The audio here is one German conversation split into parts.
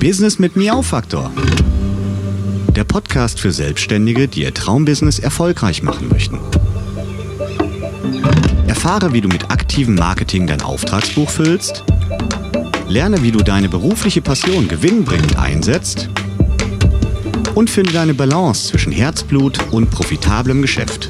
Business mit Miau-Faktor. Der Podcast für Selbstständige, die ihr Traumbusiness erfolgreich machen möchten. Erfahre, wie du mit aktivem Marketing dein Auftragsbuch füllst. Lerne, wie du deine berufliche Passion gewinnbringend einsetzt. Und finde deine Balance zwischen Herzblut und profitablem Geschäft.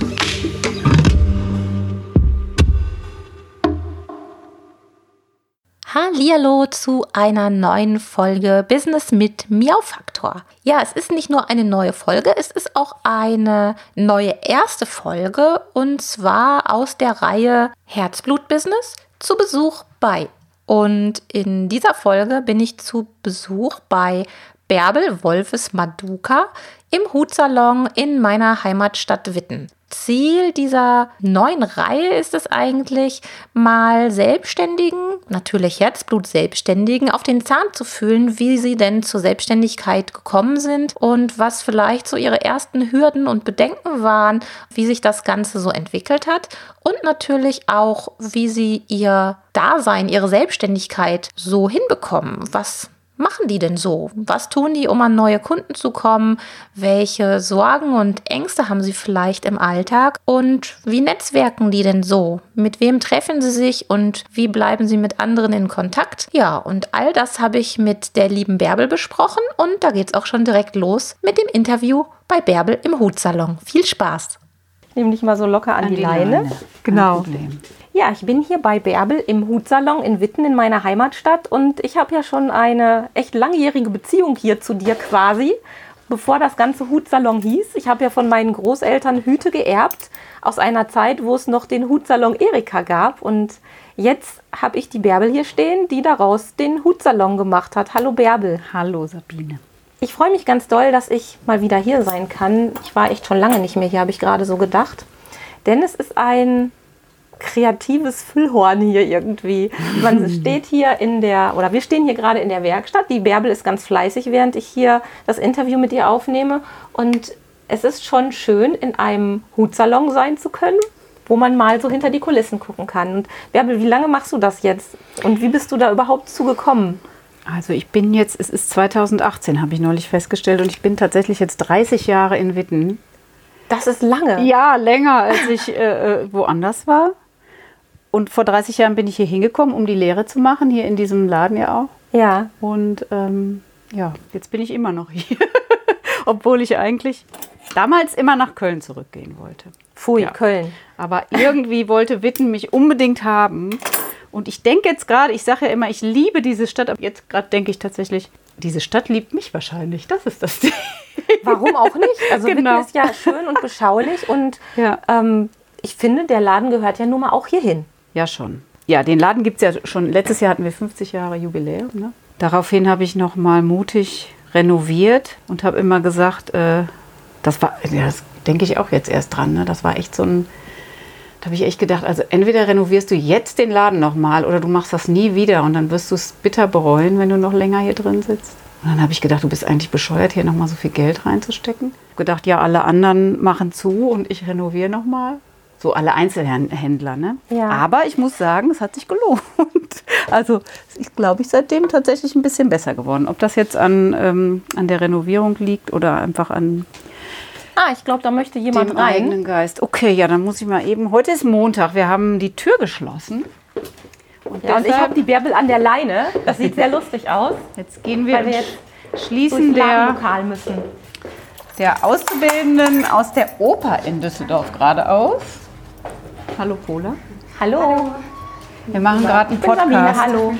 Hallihallo zu einer neuen Folge Business mit Miau-Faktor. Ja, es ist nicht nur eine neue Folge, es ist auch eine neue erste Folge und zwar aus der Reihe Herzblut-Business zu Besuch bei. Und in dieser Folge bin ich zu Besuch bei Bärbel Wolfes Maduka im Hutsalon in meiner Heimatstadt Witten. Ziel dieser neuen Reihe ist es eigentlich, mal Selbstständigen, natürlich Herzblut Selbstständigen, auf den Zahn zu fühlen, wie sie denn zur Selbstständigkeit gekommen sind und was vielleicht so ihre ersten Hürden und Bedenken waren, wie sich das Ganze so entwickelt hat und natürlich auch, wie sie ihr Dasein, ihre Selbstständigkeit so hinbekommen, was machen die denn so? Was tun die, um an neue Kunden zu kommen? Welche Sorgen und Ängste haben sie vielleicht im Alltag? Und wie netzwerken die denn so? Mit wem treffen sie sich und wie bleiben sie mit anderen in Kontakt? Ja, und all das habe ich mit der lieben Bärbel besprochen und da geht es auch schon direkt los mit dem Interview bei Bärbel im Hutsalon. Viel Spaß! Ich nehme dich mal so locker an, an die, die, Leine. Leine. Genau. Ja, ich bin hier bei Bärbel im Hutsalon in Witten in meiner Heimatstadt und ich habe ja schon eine echt langjährige Beziehung hier zu dir quasi, bevor das ganze Hutsalon hieß. Ich habe ja von meinen Großeltern Hüte geerbt aus einer Zeit, wo es noch den Hutsalon Erika gab und jetzt habe ich die Bärbel hier stehen, die daraus den Hutsalon gemacht hat. Hallo Bärbel. Hallo Sabine. Ich freue mich ganz doll, dass ich mal wieder hier sein kann. Ich war echt schon lange nicht mehr hier, habe ich gerade so gedacht. Denn es ist ein kreatives Füllhorn hier irgendwie. Man steht hier in der, oder wir stehen hier gerade in der Werkstatt. Die Bärbel ist ganz fleißig, während ich hier das Interview mit ihr aufnehme. Und es ist schon schön, in einem Hutsalon sein zu können, wo man mal so hinter die Kulissen gucken kann. Und Bärbel, wie lange machst du das jetzt? Und wie bist du da überhaupt zugekommen? Also ich bin jetzt, es ist 2018, habe ich neulich festgestellt, und ich bin tatsächlich jetzt 30 Jahre in Witten. Das ist lange. Ja, länger, als ich äh, äh woanders war. Und vor 30 Jahren bin ich hier hingekommen, um die Lehre zu machen, hier in diesem Laden ja auch. Ja. Und ähm, ja, jetzt bin ich immer noch hier. Obwohl ich eigentlich damals immer nach Köln zurückgehen wollte. Pfui, ja. Köln. Aber irgendwie wollte Witten mich unbedingt haben. Und ich denke jetzt gerade, ich sage ja immer, ich liebe diese Stadt, aber jetzt gerade denke ich tatsächlich, diese Stadt liebt mich wahrscheinlich. Das ist das Ding. Warum auch nicht? Also genau. Witten ist ja schön und beschaulich und ja. ähm, ich finde, der Laden gehört ja nun mal auch hierhin. Ja, schon. Ja, den Laden gibt es ja schon. Letztes Jahr hatten wir 50 Jahre Jubiläum. Ne? Daraufhin habe ich noch mal mutig renoviert und habe immer gesagt, äh, das war, das denke ich auch jetzt erst dran. Ne? Das war echt so ein, da habe ich echt gedacht, also entweder renovierst du jetzt den Laden noch mal oder du machst das nie wieder und dann wirst du es bitter bereuen, wenn du noch länger hier drin sitzt. Und dann habe ich gedacht, du bist eigentlich bescheuert, hier noch mal so viel Geld reinzustecken. Gedacht, ja, alle anderen machen zu und ich renoviere noch mal. So alle Einzelhändler, ne? Ja. Aber ich muss sagen, es hat sich gelohnt. Also ich glaube, ich seitdem tatsächlich ein bisschen besser geworden. Ob das jetzt an, ähm, an der Renovierung liegt oder einfach an Ah, ich glaube, da möchte jemand dem rein. eigenen Geist. Okay, ja, dann muss ich mal eben. Heute ist Montag. Wir haben die Tür geschlossen. Und, ja, und ich habe die Bärbel an der Leine. Das sieht sehr lustig aus. Jetzt gehen wir, wir jetzt schließen der. Der Auszubildenden aus der Oper in Düsseldorf gerade aus. Hallo Pola. Hallo. hallo. Wir machen gerade einen Podcast. Sabine, hallo.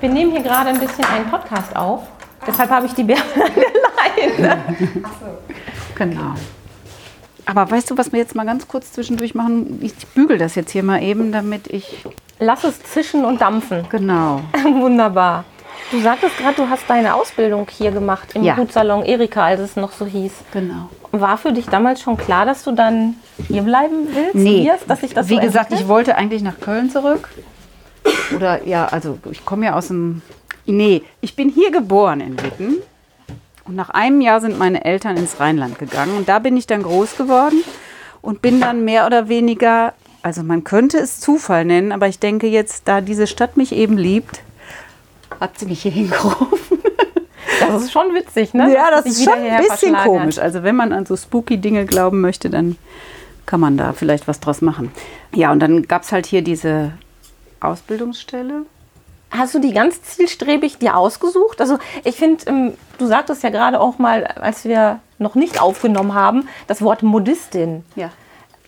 Wir nehmen hier gerade ein bisschen einen Podcast auf. Deshalb habe ich die Bärbel an der Leine. Ach so. Genau. Aber weißt du, was wir jetzt mal ganz kurz zwischendurch machen? Ich bügel das jetzt hier mal eben, damit ich. Lass es zischen und dampfen. Genau. Wunderbar. Du sagtest gerade, du hast deine Ausbildung hier gemacht im ja. Hutsalon Erika, als es noch so hieß. Genau. War für dich damals schon klar, dass du dann hier bleiben willst? Nee. Hier, dass ich das Wie so gesagt, ich wollte eigentlich nach Köln zurück. Oder ja, also ich komme ja aus dem. Nee, ich bin hier geboren in Witten. Und nach einem Jahr sind meine Eltern ins Rheinland gegangen. Und da bin ich dann groß geworden und bin dann mehr oder weniger, also man könnte es Zufall nennen, aber ich denke jetzt, da diese Stadt mich eben liebt, hat sie mich hier hingerufen. Das ist schon witzig, ne? Ja, das ist schon ein bisschen komisch. Also wenn man an so spooky Dinge glauben möchte, dann kann man da vielleicht was draus machen. Ja, und dann gab es halt hier diese Ausbildungsstelle. Hast du die ganz zielstrebig dir ausgesucht? Also ich finde, ähm, du sagtest ja gerade auch mal, als wir noch nicht aufgenommen haben, das Wort Modistin. Ja.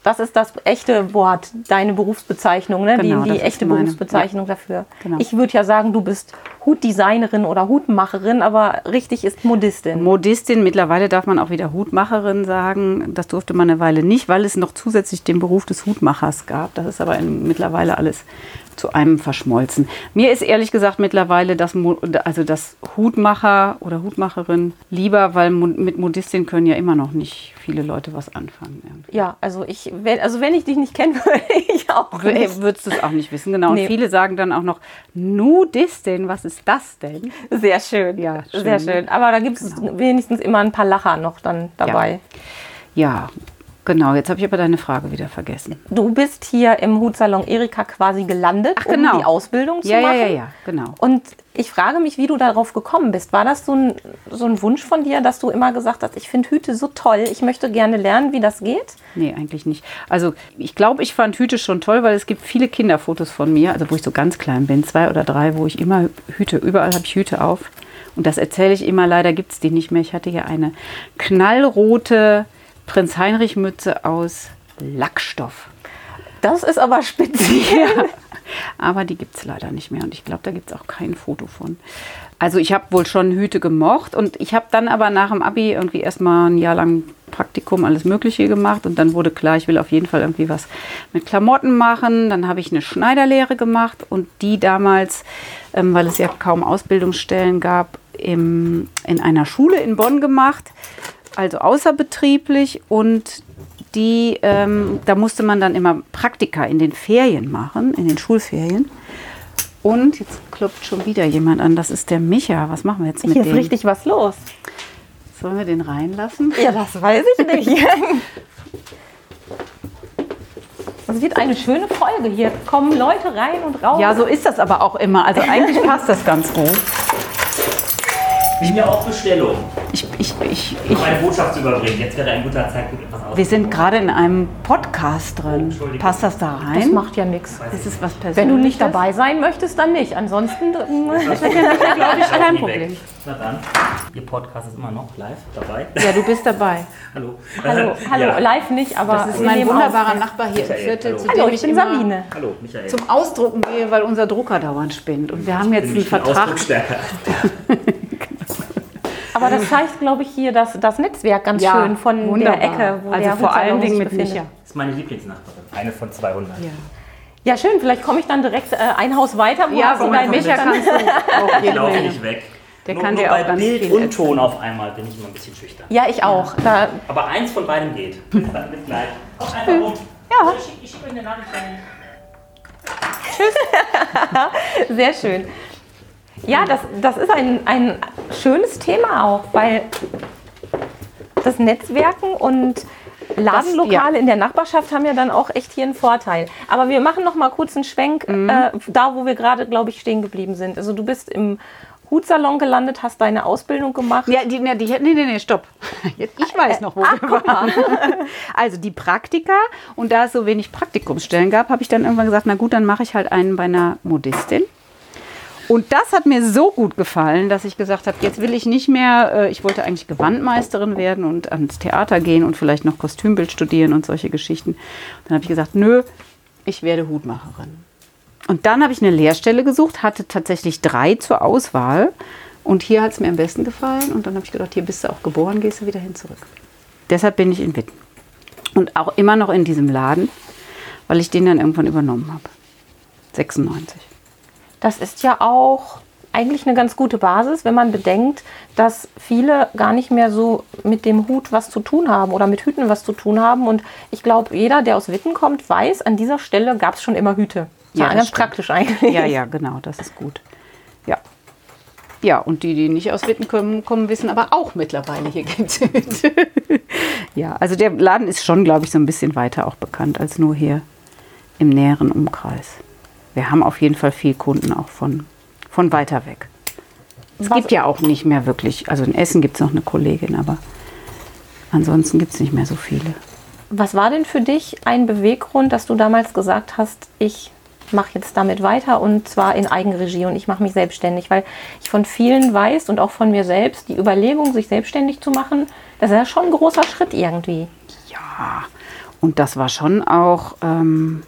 Das ist das echte Wort, deine Berufsbezeichnung, ne? Genau, die, die echte. Berufsbezeichnung dafür. Genau. Ich würde ja sagen, du bist Hutdesignerin oder Hutmacherin, aber richtig ist Modistin. Modistin, mittlerweile darf man auch wieder Hutmacherin sagen. Das durfte man eine Weile nicht, weil es noch zusätzlich den Beruf des Hutmachers gab. Das ist aber in, mittlerweile alles zu einem verschmolzen. Mir ist ehrlich gesagt mittlerweile das, Mo- also das Hutmacher oder Hutmacherin lieber, weil Mo- mit Modistin können ja immer noch nicht viele Leute was anfangen. irgendwie. ja, also ich, wenn, also wenn ich dich nicht kenne, würde ich auch nicht. Würdest du es auch nicht wissen, genau. Nee. Und viele sagen dann auch noch, Nudistin, was ist das denn? Sehr schön. Ja, schön, Sehr schön. Aber da gibt es wenigstens immer ein paar Lacher noch dann dabei. Ja, genau. Jetzt habe ich aber deine Frage wieder vergessen. Du bist hier im Hutsalon Erika quasi gelandet, Ach, genau. um die Ausbildung zu Ja, ja, machen. ja, ja, genau. Und ich frage mich, wie du darauf gekommen bist. War das so ein, so ein Wunsch von dir, dass du immer gesagt hast, ich finde Hüte so toll, ich möchte gerne lernen, wie das geht? Nee, eigentlich nicht. Also ich glaube, ich fand Hüte schon toll, weil es gibt viele Kinderfotos von mir, also wo ich so ganz klein bin, zwei oder drei, wo ich immer Hüte, überall habe ich Hüte auf. Und das erzähle ich immer, leider gibt es die nicht mehr. Ich hatte ja eine knallrote Prinz Heinrich Mütze aus Lackstoff. Das ist aber speziell. Ja. Aber die gibt es leider nicht mehr und ich glaube, da gibt es auch kein Foto von. Also ich habe wohl schon Hüte gemocht und ich habe dann aber nach dem Abi irgendwie erstmal ein Jahr lang Praktikum, alles Mögliche gemacht und dann wurde klar, ich will auf jeden Fall irgendwie was mit Klamotten machen. Dann habe ich eine Schneiderlehre gemacht und die damals, ähm, weil es ja kaum Ausbildungsstellen gab, im, in einer Schule in Bonn gemacht, also außerbetrieblich und die, ähm, da musste man dann immer Praktika in den Ferien machen, in den Schulferien. Und jetzt klopft schon wieder jemand an. Das ist der Micha. Was machen wir jetzt mit Hier ist dem? richtig was los. Sollen wir den reinlassen? Ja, das weiß ich nicht. Das wird eine schöne Folge. Hier kommen Leute rein und raus. Ja, so ist das aber auch immer. Also eigentlich passt das ganz gut. Ich mir auch Bestellung, Ich, ich, ich, um ich, eine Botschaft zu überbringen. Jetzt wäre ein guter Zeitpunkt, etwas wir auszuprobieren. sind gerade in einem Podcast drin. Entschuldigung. Passt das da rein? das macht ja nichts. ist es was Persönliches? Wenn du nicht dabei sein möchtest, dann nicht. Ansonsten ähm, Das ist ja, glaube ich, kein Problem. Na dann, Ihr Podcast ist immer noch live dabei. Ja, du bist dabei. Hallo. hallo, hallo, Ja. live nicht, aber Das ist wir mein wunderbarer auf. Nachbar hier im Michael, Viertel, hallo. zu Hallo, dem ich ich bin immer Sabine. Hallo, Michael. zum Ausdrucken gehe, weil unser Drucker dauernd spinnt. Und wir haben jetzt einen Vertrag. Aber das zeigt, glaube ich, hier das, das Netzwerk ganz Ja, schön von wunderbar. der Ecke, wo also der vor allen Dingen mit befindet. Micha. Das ist meine Lieblingsnachbarin. Eine von 200. Ja. Ja, schön. Vielleicht komme ich dann direkt äh, ein Haus weiter. Wo Ja, hast du von dein Micha kannst du auch Ich laufe nicht weg. Der nur, kann nur dir bei auch ganz Bild viel und. Ton auf einmal bin ich immer ein bisschen schüchtern. Ja, ich auch. Da, Aber eins von beidem geht. Bis dann, bis gleich. Auch einfach rum. Ja. Ich schicke eine Nachricht. wenn- sehr schön. Ja, das, das ist ein, ein schönes Thema auch, weil das Netzwerken und Ladenlokale in der Nachbarschaft haben ja dann auch echt hier einen Vorteil. Aber wir machen noch mal kurz einen Schwenk Mhm. äh, da, wo wir gerade, glaube ich, stehen geblieben sind. Also du bist im Hutsalon gelandet, hast deine Ausbildung gemacht. Ja, die, die, nee, nee, nee, stopp. Jetzt, ich weiß noch, wo wir waren. Also die Praktika und da es so wenig Praktikumsstellen gab, habe ich dann irgendwann gesagt, na gut, dann mache ich halt einen bei einer Modistin. Und das hat mir so gut gefallen, dass ich gesagt habe, jetzt will ich nicht mehr, äh, ich wollte eigentlich Gewandmeisterin werden und ans Theater gehen und vielleicht noch Kostümbild studieren und solche Geschichten. Dann habe ich gesagt, nö, ich werde Hutmacherin. Und dann habe ich eine Lehrstelle gesucht, hatte tatsächlich drei zur Auswahl. Und hier hat es mir am besten gefallen. Und dann habe ich gedacht, hier bist du auch geboren, gehst du wieder hin zurück. Deshalb bin ich in Witten. Und auch immer noch in diesem Laden, weil ich den dann irgendwann übernommen habe. 96. Das ist ja auch eigentlich eine ganz gute Basis, wenn man bedenkt, dass viele gar nicht mehr so mit dem Hut was zu tun haben oder mit Hüten was zu tun haben. Und ich glaube, jeder, der aus Witten kommt, weiß, an dieser Stelle gab es schon immer Hüte. Ja, Ja, ganz stimmt. praktisch eigentlich. Ja, ja, genau, das ist gut. Ja. Ja, und die, die nicht aus Witten kommen, kommen wissen aber auch mittlerweile, hier gibt es Ja, also der Laden ist schon, glaube ich, so ein bisschen weiter auch bekannt als nur hier im näheren Umkreis. Wir haben auf jeden Fall viel Kunden auch von, von weiter weg. Es Was- gibt ja auch nicht mehr wirklich, also in Essen gibt es noch eine Kollegin, aber ansonsten gibt es nicht mehr so viele. Was war denn für dich ein Beweggrund, dass du damals gesagt hast, ich mache jetzt damit weiter und zwar in Eigenregie und ich mache mich selbstständig? Weil ich von vielen weiß und auch von mir selbst, die Überlegung, sich selbstständig zu machen, das ist ja schon ein großer Schritt irgendwie. Ja, und das war schon auch, ähm,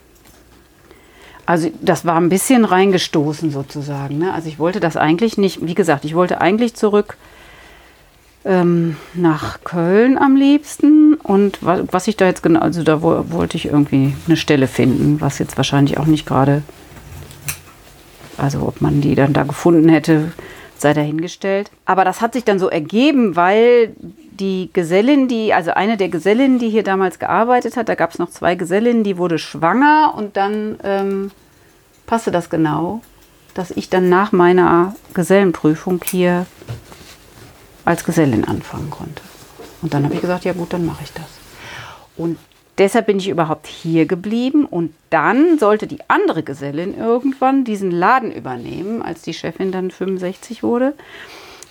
also das war ein bisschen reingestoßen sozusagen. Ne? Also ich wollte das eigentlich nicht, wie gesagt, ich wollte eigentlich zurück ähm, nach Köln am liebsten. Und was, was ich da jetzt genau, also da wo, wollte ich irgendwie eine Stelle finden, was jetzt wahrscheinlich auch nicht gerade, also ob man die dann da gefunden hätte, sei dahingestellt. Aber das hat sich dann so ergeben, weil die Gesellin, die, also eine der Gesellinnen, die hier damals gearbeitet hat, da gab es noch zwei Gesellinnen, die wurde schwanger und dann ähm, passte das genau, dass ich dann nach meiner Gesellenprüfung hier als Gesellin anfangen konnte. Und dann habe ich gesagt, ja gut, dann mache ich das. Und deshalb bin ich überhaupt hier geblieben. Und dann sollte die andere Gesellin irgendwann diesen Laden übernehmen, als die Chefin dann 65 wurde.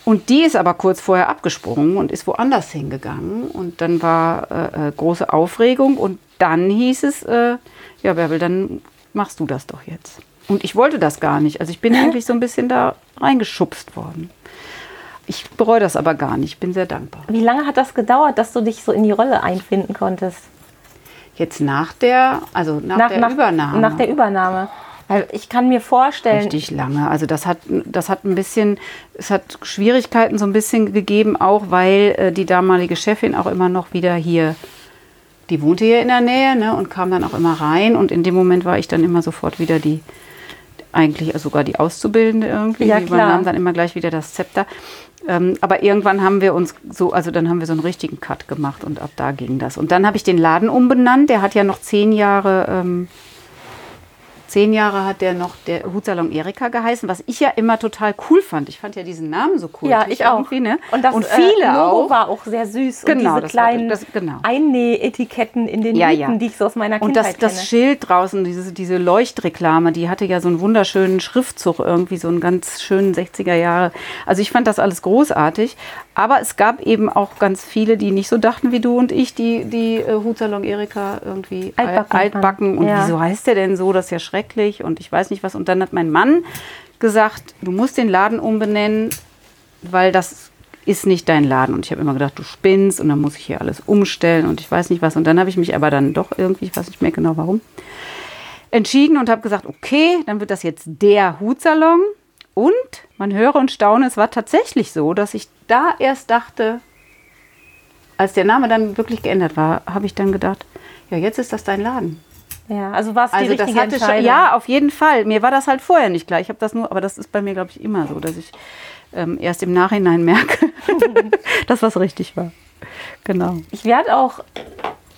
Und die ist aber kurz vorher abgesprungen und ist woanders hingegangen. Und dann war äh, äh, große Aufregung. Und dann hieß es, äh, ja, Bärbel, dann machst du das doch jetzt. Und ich wollte das gar nicht. Also ich bin eigentlich so ein bisschen da reingeschubst worden. Ich bereue das aber gar nicht. Ich bin sehr dankbar. Wie lange hat das gedauert, dass du dich so in die Rolle einfinden konntest? Jetzt nach der, also nach, der Übernahme. Nach der Übernahme. Weil ich kann mir vorstellen, Richtig lange. Also das hat, das hat ein bisschen, es hat Schwierigkeiten so ein bisschen gegeben, auch weil äh, die damalige Chefin auch immer noch wieder hier, die wohnte hier in der Nähe ne, und kam dann auch immer rein. Und in dem Moment war ich dann immer sofort wieder die, eigentlich sogar die Auszubildende irgendwie. Ja, die klar. übernahm dann immer gleich wieder das Zepter. Ähm, aber irgendwann haben wir uns so, also dann haben wir so einen richtigen Cut gemacht und ab da ging das. Und dann habe ich den Laden umbenannt. Der hat ja noch zehn Jahre, ähm, zehn Jahre hat der noch der Hutsalon Erika geheißen, was ich ja immer total cool fand. Ich fand ja diesen Namen so cool. ja, ich auch. Ne? Und das viele äh, Logo auch. war auch sehr süß. Genau, und das diese kleinen das- genau. Einnähetiketten in den Ja, Nieten, ja. die ich so aus meiner Und Kindheit das, das kenne. Schild draußen, diese, diese Leuchtreklame, die hatte ja so einen wunderschönen Schriftzug, irgendwie so einen ganz schönen 60er Jahre. Also ich fand das alles großartig. Aber es gab eben auch ganz viele, die nicht so dachten wie du und ich, die, die äh, Hutsalon Erika irgendwie al- Altbacken altbacken. Und Ja. wieso heißt der denn so? Das ist ja schrecklich und ich weiß nicht was. Und dann hat mein Mann gesagt, du musst den Laden umbenennen, weil das ist nicht dein Laden. Und ich habe immer gedacht, du spinnst und dann muss ich hier alles umstellen und ich weiß nicht was. Und dann habe ich mich aber dann doch irgendwie, ich weiß nicht mehr genau warum, entschieden und habe gesagt, okay, dann wird das jetzt der Hutsalon. Und man höre und staune, es war tatsächlich so, dass ich da erst dachte, als der Name dann wirklich geändert war, habe ich dann gedacht, ja, jetzt ist das dein Laden. Ja, also war es die Also das richtige schon, Entscheidung. ja, auf jeden Fall. Mir war das halt vorher nicht klar. Ich habe das nur, aber das ist bei mir, glaube ich, immer so, dass ich ähm, erst im Nachhinein merke, dass was richtig war. Genau. Ich werde auch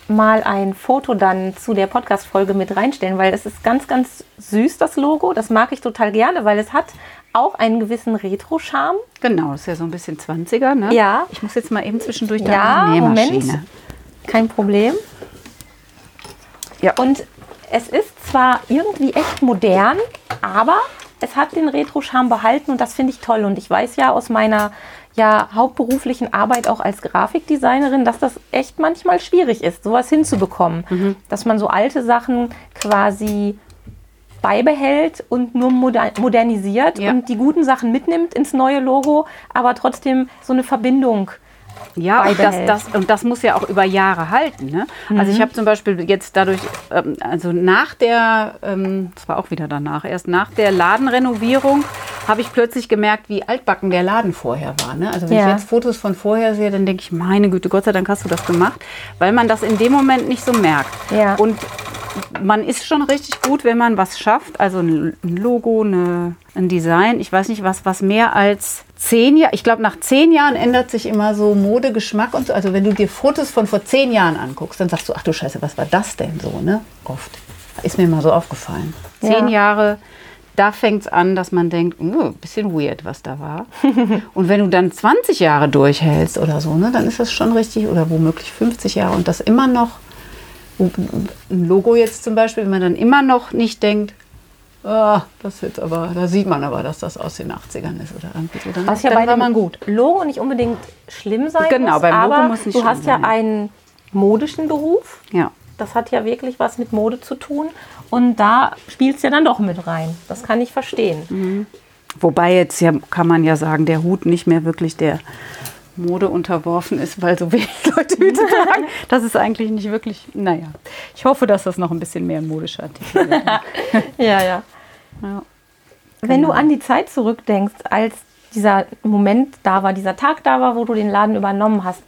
mal ein Foto dann zu der Podcast-Folge mit reinstellen, weil es ist ganz, ganz süß, das Logo. Das mag ich total gerne, weil es hat auch einen gewissen Retro-Charme. Genau, das ist ja so ein bisschen 20er, ne? Ja. Ich muss jetzt mal eben zwischendurch Ja, da eine Nähmaschine. Moment. Kein Problem. Ja. Und es ist zwar irgendwie echt modern, aber es hat den Retro-Charme behalten und das finde ich toll. Und ich weiß ja aus meiner ja, hauptberuflichen Arbeit auch als Grafikdesignerin, dass das echt manchmal schwierig ist, sowas hinzubekommen. Mhm. Dass man so alte Sachen quasi beibehält und nur moder modernisiert Ja. und die guten Sachen mitnimmt ins neue Logo, aber trotzdem so eine Verbindung Ja, und das, das, und das muss ja auch über Jahre halten. Ne? Also ich habe zum Beispiel jetzt dadurch, ähm, also nach der, ähm, das war auch wieder danach, erst nach der Ladenrenovierung habe ich plötzlich gemerkt, wie altbacken der Laden vorher war. Ne? Also wenn Ja. ich jetzt Fotos von vorher sehe, dann denke ich, meine Güte, Gott sei Dank hast du das gemacht, weil man das in dem Moment nicht so merkt. Ja. Und man ist schon richtig gut, wenn man was schafft, also ein Logo, eine, ein Design, ich weiß nicht was, was mehr als zehn Jahre, ich glaube nach zehn Jahren ändert sich immer so Mode, Geschmack und so. Also wenn du dir Fotos von vor zehn Jahren anguckst, dann sagst du, ach du Scheiße, was war das denn so, ne? Oft. Ist mir mal so aufgefallen. Zehn Ja. Jahre, da fängt es an, dass man denkt, uh, bisschen weird, was da war. und wenn du dann 20 Jahre durchhältst oder so, ne, dann ist das schon richtig, oder womöglich 50 Jahre und das immer noch ein Logo jetzt zum Beispiel, wenn man dann immer noch nicht denkt, ah, das jetzt aber, da sieht man aber, dass das aus den 80ern ist oder irgendwie so. Dann, Was ja dann bei man gut. Logo nicht unbedingt schlimm sein Genau, muss, beim Logo aber muss nicht du hast ja sein. einen modischen Beruf. Ja. Das hat ja wirklich was mit Mode zu tun. Und da spielt es ja dann doch mit rein. Das kann ich verstehen. Wobei jetzt ja, kann man ja sagen, der Hut nicht mehr wirklich der Mode unterworfen ist, weil so wenig Leute Hüte tragen. Das ist eigentlich nicht wirklich, naja. Ich hoffe, dass das noch ein bisschen mehr ein modischer Artikel wird. Ja, ja. Ja. Wenn du an die Zeit zurückdenkst, als dieser Moment da war, dieser Tag da war, wo du den Laden übernommen hast,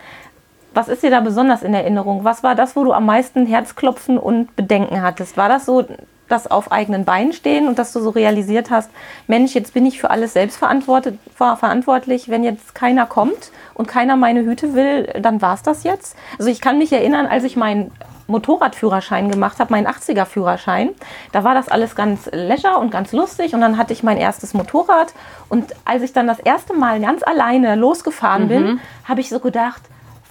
was ist dir da besonders in Erinnerung? Was war das, wo du am meisten Herzklopfen und Bedenken hattest? War das so das auf eigenen Beinen stehen und dass du so realisiert hast, Mensch, jetzt bin ich für alles selbst verantwortlich. Wenn jetzt keiner kommt und keiner meine Hüte will, dann war es das jetzt. Also ich kann mich erinnern, als ich meinen Motorradführerschein gemacht habe, meinen 80er-Führerschein, da war das alles ganz leisure und ganz lustig und dann hatte ich mein erstes Motorrad und als ich dann das erste Mal ganz alleine losgefahren bin, habe ich so gedacht,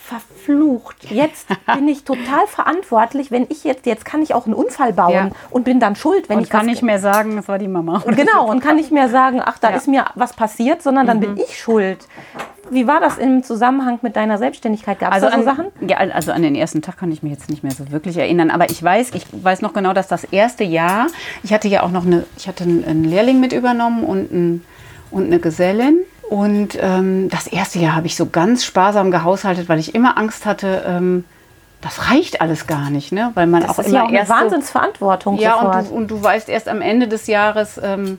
verflucht, jetzt bin ich total verantwortlich, wenn ich jetzt, jetzt kann ich auch einen Unfall bauen Ja. und bin dann schuld, wenn Und ich kann nicht mehr sagen, das war die Mama. Genau, und kann nicht mehr sagen, ach, da Ja. Mhm. ist mir was passiert, sondern dann bin ich schuld. Wie war das im Zusammenhang mit deiner Selbstständigkeit? Gab es Also da so an, Sachen? Ja, also an den ersten Tag kann ich mich jetzt nicht mehr so wirklich erinnern. Aber ich weiß, ich weiß noch genau, dass das erste Jahr, ich hatte ja auch noch eine, ich hatte einen, einen Lehrling mit übernommen und, ein, und eine Gesellin. Und ähm, das erste Jahr habe ich so ganz sparsam gehaushaltet, weil ich immer Angst hatte, ähm, das reicht alles gar nicht, ne? Weil man Das auch ist immer ja auch eine so, Wahnsinnsverantwortung ja, und du, und du weißt erst am Ende des Jahres, ähm,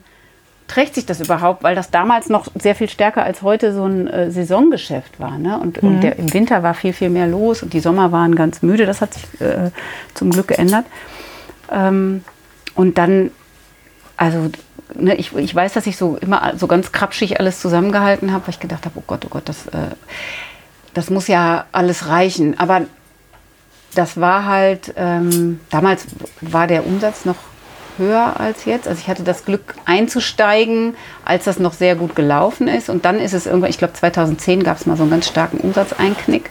trägt sich das überhaupt, weil das damals noch sehr viel stärker als heute so ein äh, Saisongeschäft war. Ne? Und, Mhm. und der, im Winter war viel, viel mehr los und die Sommer waren ganz müde. Das hat sich äh, zum Glück geändert. Ähm, und dann, also ne, ich, ich weiß, dass ich so immer so ganz krapschig alles zusammengehalten habe, weil ich gedacht habe, oh Gott, oh Gott, das, äh, das muss ja alles reichen. Aber das war halt, ähm, damals war der Umsatz noch höher als jetzt. Also ich hatte das Glück einzusteigen, als das noch sehr gut gelaufen ist. Und dann ist es irgendwann, ich glaube 2010 gab es mal so einen ganz starken Umsatzeinknick,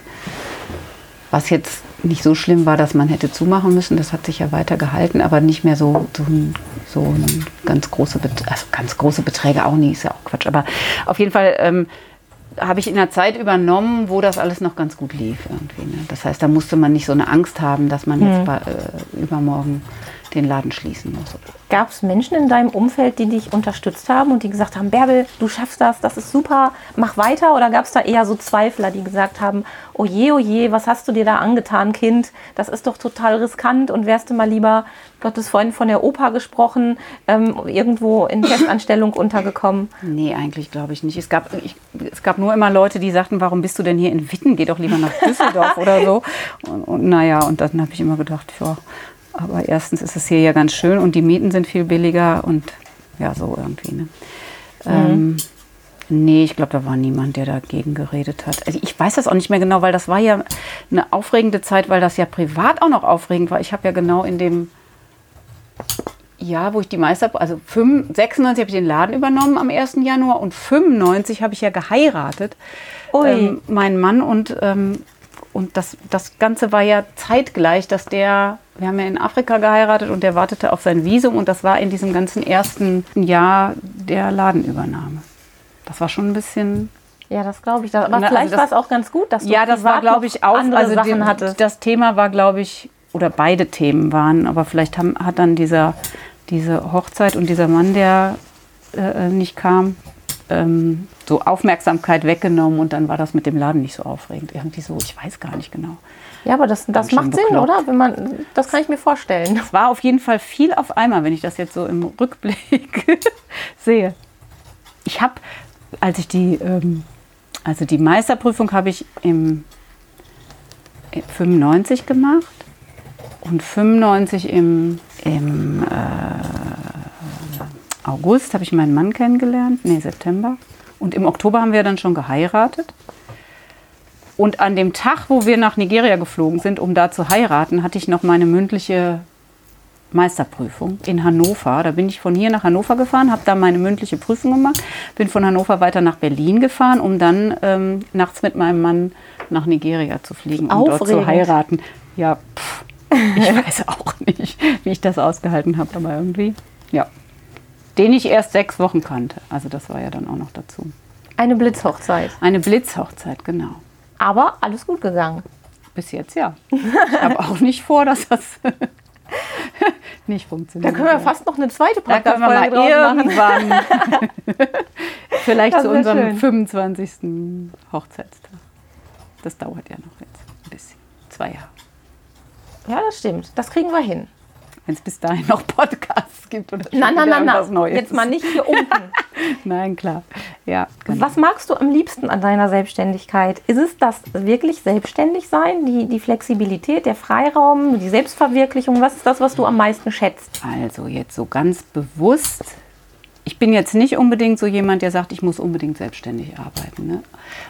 was jetzt nicht so schlimm war, dass man hätte zumachen müssen. Das hat sich ja weiter gehalten, aber nicht mehr so, so, ein, so ganz, große Bet also ganz große Beträge auch nie, ist ja auch Quatsch. Aber auf jeden Fall ähm, habe ich in einer Zeit übernommen, wo das alles noch ganz gut lief irgendwie. Ne? Das heißt, da musste man nicht so eine Angst haben, dass man jetzt bei, äh, übermorgen den Laden schließen muss. Gab es Menschen in deinem Umfeld, die dich unterstützt haben und die gesagt haben, Bärbel, du schaffst das, das ist super, mach weiter? Oder gab es da eher so Zweifler, die gesagt haben, oh je, oh je, was hast du dir da angetan, Kind? Das ist doch total riskant und wärst du mal lieber, du hattest vorhin von der Oper gesprochen, ähm, irgendwo in Festanstellung untergekommen. Nee, eigentlich glaube ich nicht. Es gab, ich, es gab nur immer Leute, die sagten, warum bist du denn hier in Witten? Geh doch lieber nach Düsseldorf oder so. Und, und naja, und dann habe ich immer gedacht, ja, aber erstens ist es hier ja ganz schön und die Mieten sind viel billiger und ja, so irgendwie. Ne? Ähm, nee, ich glaube, da war niemand, der dagegen geredet hat. Also ich weiß das auch nicht mehr genau, weil das war ja eine aufregende Zeit, weil das ja privat auch noch aufregend war. Ich habe ja genau in dem Jahr, wo ich die Meister, also 95, 96 habe ich den Laden übernommen am 1. Januar und 95 habe ich ja geheiratet. Ähm, mein Mann und, ähm, und das, das Ganze war ja zeitgleich, dass der, wir haben ja in Afrika geheiratet und der wartete auf sein Visum und das war in diesem ganzen ersten Jahr der Ladenübernahme. Das war schon ein bisschen Ja, das glaube ich. Aber Na, also vielleicht das- war es auch ganz gut, dass du ja, das war, glaube ich, auch. andere Also Sachen die, hattest. das Thema war, glaube ich, oder beide Themen waren, aber vielleicht haben, hat dann dieser, diese Hochzeit und dieser Mann, der äh, nicht kam, ähm, so Aufmerksamkeit weggenommen und dann war das mit dem Laden nicht so aufregend. Irgendwie so, ich weiß gar nicht genau. Ja, aber das, das macht Sinn, bekloppt. oder? Wenn man, das kann ich mir vorstellen. Es war auf jeden Fall viel auf einmal, wenn ich das jetzt so im Rückblick sehe. Ich habe, als ich die, ähm, also die Meisterprüfung habe ich im äh, 95 gemacht und 95 im, im äh, August habe ich meinen Mann kennengelernt, nee, September. Und im Oktober haben wir dann schon geheiratet. Und an dem Tag, wo wir nach Nigeria geflogen sind, um da zu heiraten, hatte ich noch meine mündliche Meisterprüfung in Hannover. Da bin ich von hier nach Hannover gefahren, habe da meine mündliche Prüfung gemacht, bin von Hannover weiter nach Berlin gefahren, um dann ähm, nachts mit meinem Mann nach Nigeria zu fliegen, um dort zu heiraten. Ja, pff, ich weiß auch nicht, wie ich das ausgehalten habe, aber irgendwie, ja. Den ich erst sechs Wochen kannte. Also das war ja dann auch noch dazu. Eine Blitzhochzeit. Eine Blitzhochzeit, genau. Aber alles gut gegangen. Bis jetzt ja. Ich habe auch nicht vor, dass das nicht Da funktioniert. können wir fast noch eine zweite Da Podcast-Folge machen. irgendwann, vielleicht Das zu unserem schön. 25. Hochzeitstag. Das dauert ja noch jetzt ein bisschen. Zwei Jahre. Ja, das stimmt. Das kriegen wir hin. Wenn es bis dahin noch Podcasts gibt oder Nein, nein, nein, nein. Neues. Jetzt mal nicht hier unten. Nein, klar. Ja, genau. Was magst du am liebsten an deiner Selbstständigkeit? Ist es das wirklich selbstständig sein, die, die Flexibilität, der Freiraum, die Selbstverwirklichung? Was ist das, was du am meisten schätzt? Also jetzt so ganz bewusst. Ich bin jetzt nicht unbedingt so jemand, der sagt, ich muss unbedingt selbstständig arbeiten. Ne?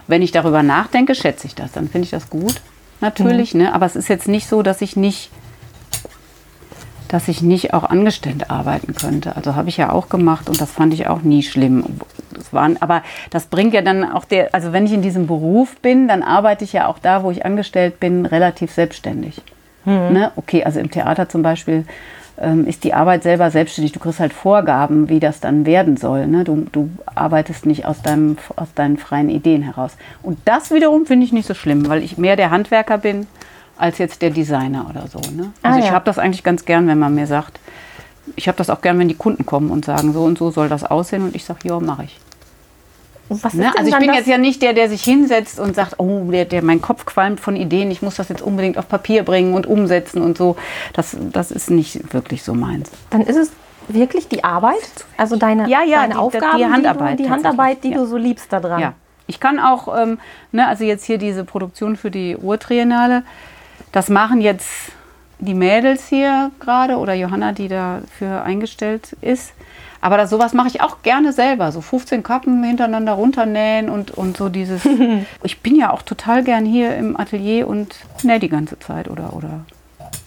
Wenn ich darüber nachdenke, schätze ich das. Dann finde ich das gut, natürlich. Ne? Aber es ist jetzt nicht so, dass ich nicht, dass ich nicht auch angestellt arbeiten könnte. Also habe ich ja auch gemacht und das fand ich auch nie schlimm. Das waren, aber das bringt ja dann auch der, also wenn ich in diesem Beruf bin, dann arbeite ich ja auch da, wo ich angestellt bin, relativ selbstständig. Ne? Okay, also im Theater zum Beispiel ähm, ist die Arbeit selber selbstständig. Du kriegst halt Vorgaben, wie das dann werden soll. Ne? Du, du arbeitest nicht aus, deinem, aus deinen freien Ideen heraus. Und das wiederum finde ich nicht so schlimm, weil ich mehr der Handwerker bin als jetzt der Designer oder so. Ne? Also Ah, ich ja. habe das eigentlich ganz gern, wenn man mir sagt, ich habe das auch gern, wenn die Kunden kommen und sagen, so und so soll das aussehen. Und ich sage, ja, mache ich. Was ist Ne? Also ich bin das? jetzt ja nicht der, der sich hinsetzt und sagt, oh, der, der, mein Kopf qualmt von Ideen, ich muss das jetzt unbedingt auf Papier bringen und umsetzen und so. Das, das ist nicht wirklich so meins. Dann ist es wirklich die Arbeit, also deine, Ja, ja, deine die- Aufgaben, die Handarbeit die, du, die Handarbeit, die tatsächlich, du so liebst daran. Ja. Ich kann auch, ähm, ne, also jetzt hier diese Produktion für die Urtriennale, das machen jetzt die Mädels hier gerade oder Johanna, die dafür eingestellt ist. Aber das, sowas mache ich auch gerne selber. So 15 Kappen hintereinander runternähen und, und so dieses. ich bin ja auch total gern hier im Atelier und nähe die ganze Zeit oder, oder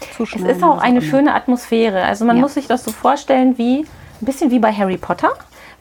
Es zuschneiden. ist auch eine schöne Atmosphäre. Also man Ja. muss sich das so vorstellen wie ein bisschen wie bei Harry Potter.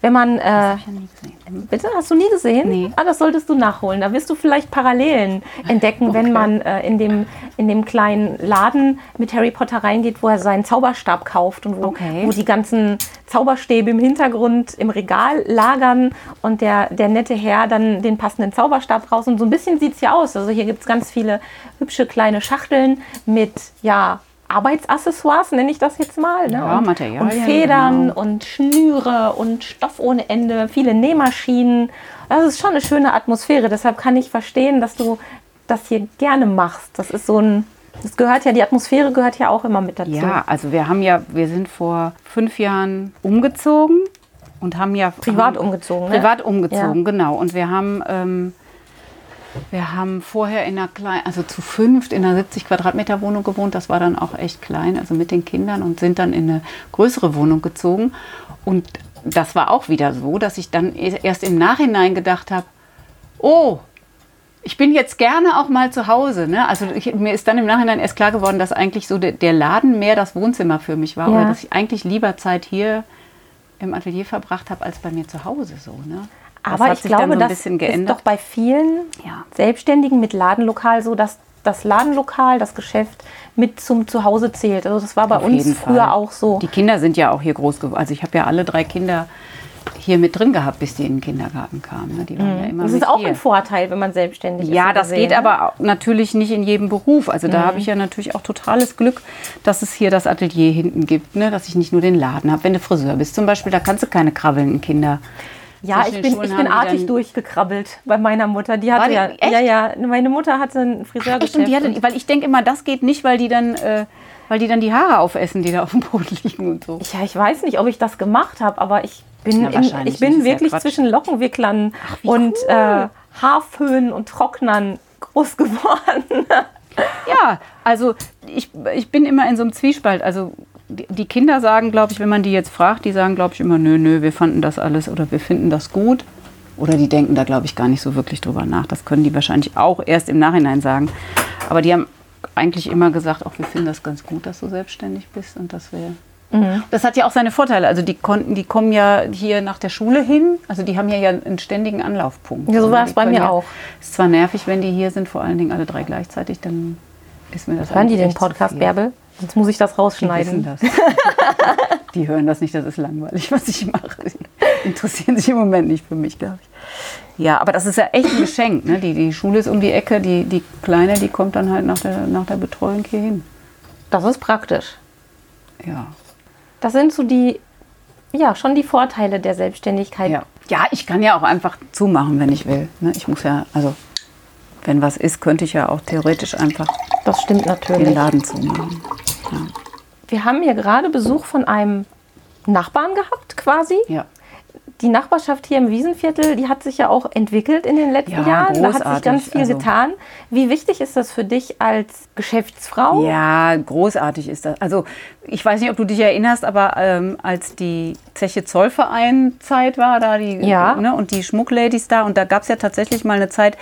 Wenn man, äh, Hab ich ja nie gesehen. bitte, hast du nie gesehen? Nee. Ah, das solltest du nachholen. Da wirst du vielleicht Parallelen entdecken, wenn man äh, in, dem, in dem kleinen Laden mit Harry Potter reingeht, wo er seinen Zauberstab kauft und wo, Okay. wo die ganzen Zauberstäbe im Hintergrund im Regal lagern und der, der nette Herr dann den passenden Zauberstab raus. Und so ein bisschen sieht es ja aus. Also hier gibt es ganz viele hübsche kleine Schachteln mit, ja, Arbeitsaccessoires, nenne ich das jetzt mal. Ne? Ja, und, und Federn genau. und Schnüre und Stoff ohne Ende, viele Nähmaschinen. Das ist schon eine schöne Atmosphäre. Deshalb kann ich verstehen, dass du das hier gerne machst. Das ist so ein, das gehört ja, die Atmosphäre gehört ja auch immer mit dazu. Ja, also wir haben ja, wir sind vor fünf Jahren umgezogen und haben ja Privat haben, umgezogen, ne? Privat umgezogen, Ja. genau. Und wir haben ähm, wir haben vorher in einer kleinen, also zu fünft in einer 70 Quadratmeter Wohnung gewohnt. Das war dann auch echt klein, also mit den Kindern und sind dann in eine größere Wohnung gezogen. Und das war auch wieder so, dass ich dann erst im Nachhinein gedacht habe, oh, ich bin jetzt gerne auch mal zu Hause. Ne? Also ich, mir ist dann im Nachhinein erst klar geworden, dass eigentlich so der, der Laden mehr das Wohnzimmer für mich war. Ja. Oder dass ich eigentlich lieber Zeit hier im Atelier verbracht habe, als bei mir zu Hause. So, ne? Das Aber ich glaube, so das ist doch bei vielen Ja. Selbstständigen mit Ladenlokal so, dass das Ladenlokal, das Geschäft mit zum Zuhause zählt. Also das war bei Auf uns früher Fall. auch so. Die Kinder sind ja auch hier groß geworden. Also ich habe ja alle drei Kinder hier mit drin gehabt, bis die in den Kindergarten kamen. Ne? Die waren ja immer Mhm. Das ist auch hier. ein Vorteil, wenn man selbstständig ist. Ja, das gesehen, geht ne? aber natürlich nicht in jedem Beruf. Also da Mhm. habe ich ja natürlich auch totales Glück, dass es hier das Atelier hinten gibt, ne? dass ich nicht nur den Laden habe. Wenn du Friseur bist zum Beispiel, da kannst du keine krabbelnden Kinder. Ja, ich bin, ich bin artig durchgekrabbelt bei meiner Mutter. Die hatte die- ja, echt? ja, ja, meine Mutter hatte ein Friseurgeschäft. Echt? Und die hatte, weil ich denke immer, das geht nicht, weil die dann, äh, weil die dann die Haare aufessen, die da auf dem Boden liegen und so. ja, ich weiß nicht, ob ich das gemacht habe, aber ich bin, Na, in, ich bin ja wirklich Quatsch. zwischen Lockenwicklern wie und äh, Haarföhnen und Trocknern groß geworden. Ja, also ich, ich bin immer in so einem Zwiespalt. Also die, Kinder sagen, glaube ich, wenn man die jetzt fragt, die sagen, glaube ich, immer, nö, nö, wir fanden das alles oder wir finden das gut. Oder die denken da, glaube ich, gar nicht so wirklich drüber nach. Das können die wahrscheinlich auch erst im Nachhinein sagen. Aber die haben eigentlich immer gesagt, auch wir finden das ganz gut, dass du selbstständig bist und dass wir. Mhm. Das hat ja auch seine Vorteile. Also die konnten, die kommen ja hier nach der Schule hin. Also die haben hier ja einen ständigen Anlaufpunkt. Ja, so war es bei mir ja, auch. Ist zwar nervig, wenn die hier sind, vor allen Dingen alle drei gleichzeitig, dann ist mir das Hören die den Podcast. Bärbel? Sonst muss ich das Die wissen rausschneiden. das. Die hören das nicht, das ist langweilig, was ich mache. Die interessieren sich im Moment nicht für mich, glaube ich. Ja, aber das ist ja echt ein Geschenk. Ne? Die, die Schule ist um die Ecke, die, die Kleine, die kommt dann halt nach der, nach der Betreuung hier hin. Das ist praktisch. Ja. Das sind so die, ja, schon die Vorteile der Selbstständigkeit. Ja. ja, ich kann ja auch einfach zumachen, wenn ich will. Ne? Ich muss ja, also wenn was ist, könnte ich ja auch theoretisch einfach Das stimmt den natürlich. Laden zumachen. Wir haben hier gerade Besuch von einem Nachbarn gehabt, quasi. Ja. Die Nachbarschaft hier im Wiesenviertel, die hat sich ja auch entwickelt in den letzten Ja, Jahren. Da hat sich großartig. ganz viel Also- getan. Wie wichtig ist das für dich als Geschäftsfrau? Ja, großartig ist das. Also ich weiß nicht, ob du dich erinnerst, aber ähm, als die Zeche Zollverein Zeit war, da die Ja. ne, und die Schmuckladies da und da gab es ja tatsächlich mal eine Zeit,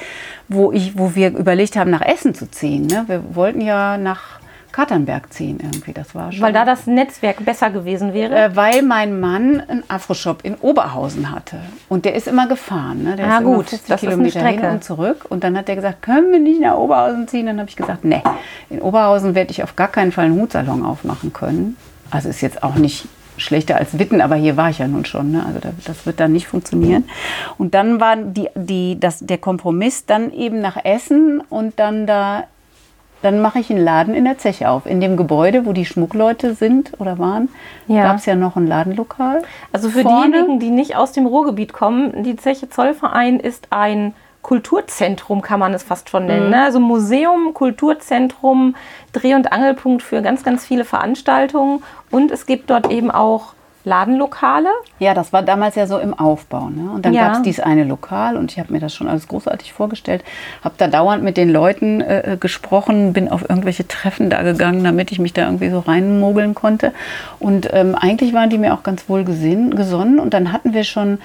wo ich, wo wir überlegt haben, nach Essen zu ziehen. Ne? Wir wollten ja nach Katernberg ziehen irgendwie. Das war schon. Weil da das Netzwerk besser gewesen wäre. äh, weil mein Mann einen Afroshop in Oberhausen hatte. Und der ist immer gefahren. Ne? Der Ah, ist immer gut, 50 das ist Kilometer hin Strecke. und zurück. Und dann hat er gesagt, können wir nicht nach Oberhausen ziehen? Dann habe ich gesagt, nee, in Oberhausen werde ich auf gar keinen Fall einen Hutsalon aufmachen können. Also ist jetzt auch nicht schlechter als Witten, aber hier war ich ja nun schon. Ne? Also da- das wird dann nicht funktionieren. Und dann war die, die, das, der Kompromiss dann eben nach Essen und dann da dann mache ich einen Laden in der Zeche auf. In dem Gebäude, wo die Schmuckleute sind oder waren, Ja. gab es ja noch ein Ladenlokal. Also für vorne. diejenigen, die nicht aus dem Ruhrgebiet kommen, die Zeche Zollverein ist ein Kulturzentrum, kann man es fast schon Mhm. nennen. Ne? Also Museum, Kulturzentrum, Dreh- und Angelpunkt für ganz, ganz viele Veranstaltungen. Und es gibt dort eben auch Ladenlokale. Ja, das war damals ja so im Aufbau. Ne? Und dann Ja. gab es dieses eine Lokal und ich habe mir das schon alles großartig vorgestellt. Habe da dauernd mit den Leuten äh, äh, gesprochen, bin auf irgendwelche Treffen da gegangen, damit ich mich da irgendwie so reinmogeln konnte. Und ähm, eigentlich waren die mir auch ganz wohl gesinn, gesonnen. Und dann hatten wir schon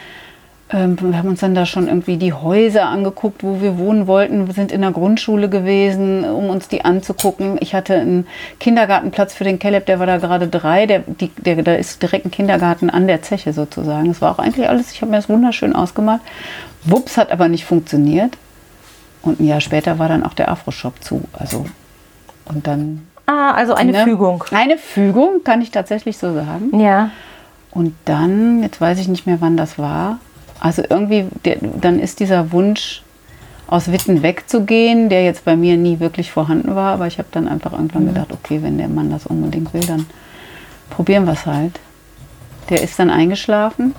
ähm, wir haben uns dann da schon irgendwie die Häuser angeguckt, wo wir wohnen wollten. Wir sind in der Grundschule gewesen, um uns die anzugucken. Ich hatte einen Kindergartenplatz für den Caleb, der war da gerade drei. Der, die, der, da ist direkt ein Kindergarten an der Zeche sozusagen. Das war auch eigentlich alles, ich habe mir das wunderschön ausgemalt. Wups, hat aber nicht funktioniert. Und ein Jahr später war dann auch der Afro-Shop zu. Also, und dann. Ah, also eine ne? Fügung. Eine Fügung, kann ich tatsächlich so sagen. Ja. Und dann, jetzt weiß ich nicht mehr, wann das war. Also irgendwie, der, dann ist dieser Wunsch, aus Witten wegzugehen, der jetzt bei mir nie wirklich vorhanden war. Aber ich habe dann einfach irgendwann gedacht, okay, wenn der Mann das unbedingt will, dann probieren wir es halt. Der ist dann eingeschlafen.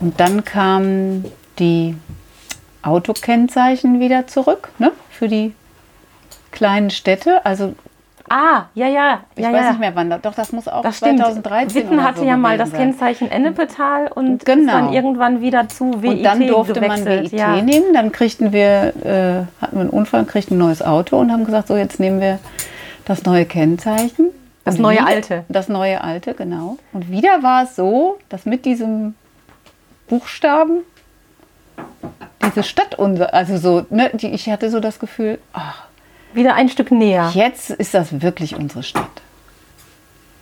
Und dann kamen die Autokennzeichen wieder zurück, ne? Für die kleinen Städte. Also Ah, ja, ja. ich ja, weiß ja. nicht mehr wann. Doch, das muss auch Das stimmt. 2013 Witten oder hatte so ja mal das sein. Kennzeichen Ennepetal und ist Genau. dann irgendwann wieder zu WIT Und dann durfte man gewechselt. WIT ja. nehmen. Dann kriegten wir, äh, hatten wir einen Unfall, kriegten ein neues Auto und haben gesagt, so jetzt nehmen wir das neue Kennzeichen. Das Und neue Alte. Das neue alte, genau. Und wieder war es so, dass mit diesem Buchstaben diese Stadt unser, also so, ne, die, ich hatte so das Gefühl, ach, Wieder ein Stück näher. jetzt ist das wirklich unsere Stadt.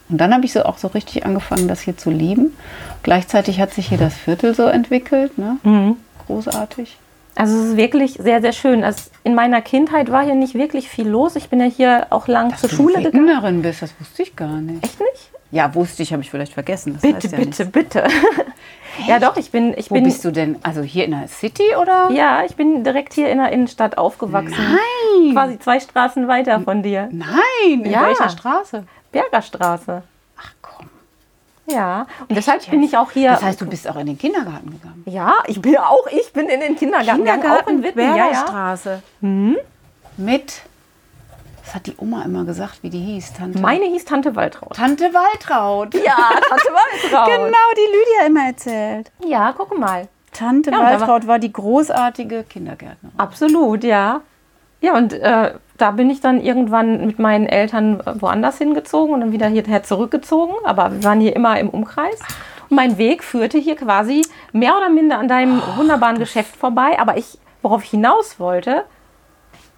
Und dann habe ich so auch so richtig angefangen, das hier zu lieben. Gleichzeitig hat sich hier das Viertel so entwickelt, ne? Mhm. großartig. Also es ist wirklich sehr, sehr schön. Also in meiner Kindheit war hier nicht wirklich viel los. Ich bin ja hier auch lang zur du Schule gegangen. Wittenerin bist, das wusste ich gar nicht. Echt nicht? Ja, wusste ich, habe ich vielleicht vergessen. Das Bitte, ja bitte, nichts. bitte. ja doch, ich bin, ich Wo bin, bist du denn? Also hier in der City oder? ja, ich bin direkt hier in der Innenstadt aufgewachsen. Nein. Quasi zwei Straßen weiter von dir. Nein, in Ja. welcher Straße? Bergerstraße. Ach komm. Ja. Und deshalb bin ich auch hier. Das heißt, du bist auch in den Kindergarten gegangen. ja, ich bin auch, ich bin in den Kindergarten, gegangen, auch in Witten. Ja, ja. Bergerstraße. Mit, was hat die Oma immer gesagt, wie die hieß? Tante, Meine hieß Tante Waltraud. Tante Waltraud. Ja, Tante Waltraud. Genau, die Lydia immer erzählt. Ja, guck mal. Tante Ja, da war- Waltraud war die großartige Kindergärtnerin. Absolut, ja. Ja, und äh, da bin ich dann irgendwann mit meinen Eltern woanders hingezogen und dann wieder hierher zurückgezogen. Aber wir waren hier immer im Umkreis. Und mein Weg führte hier quasi mehr oder minder an deinem wunderbaren Geschäft vorbei. Aber ich, worauf ich hinaus wollte,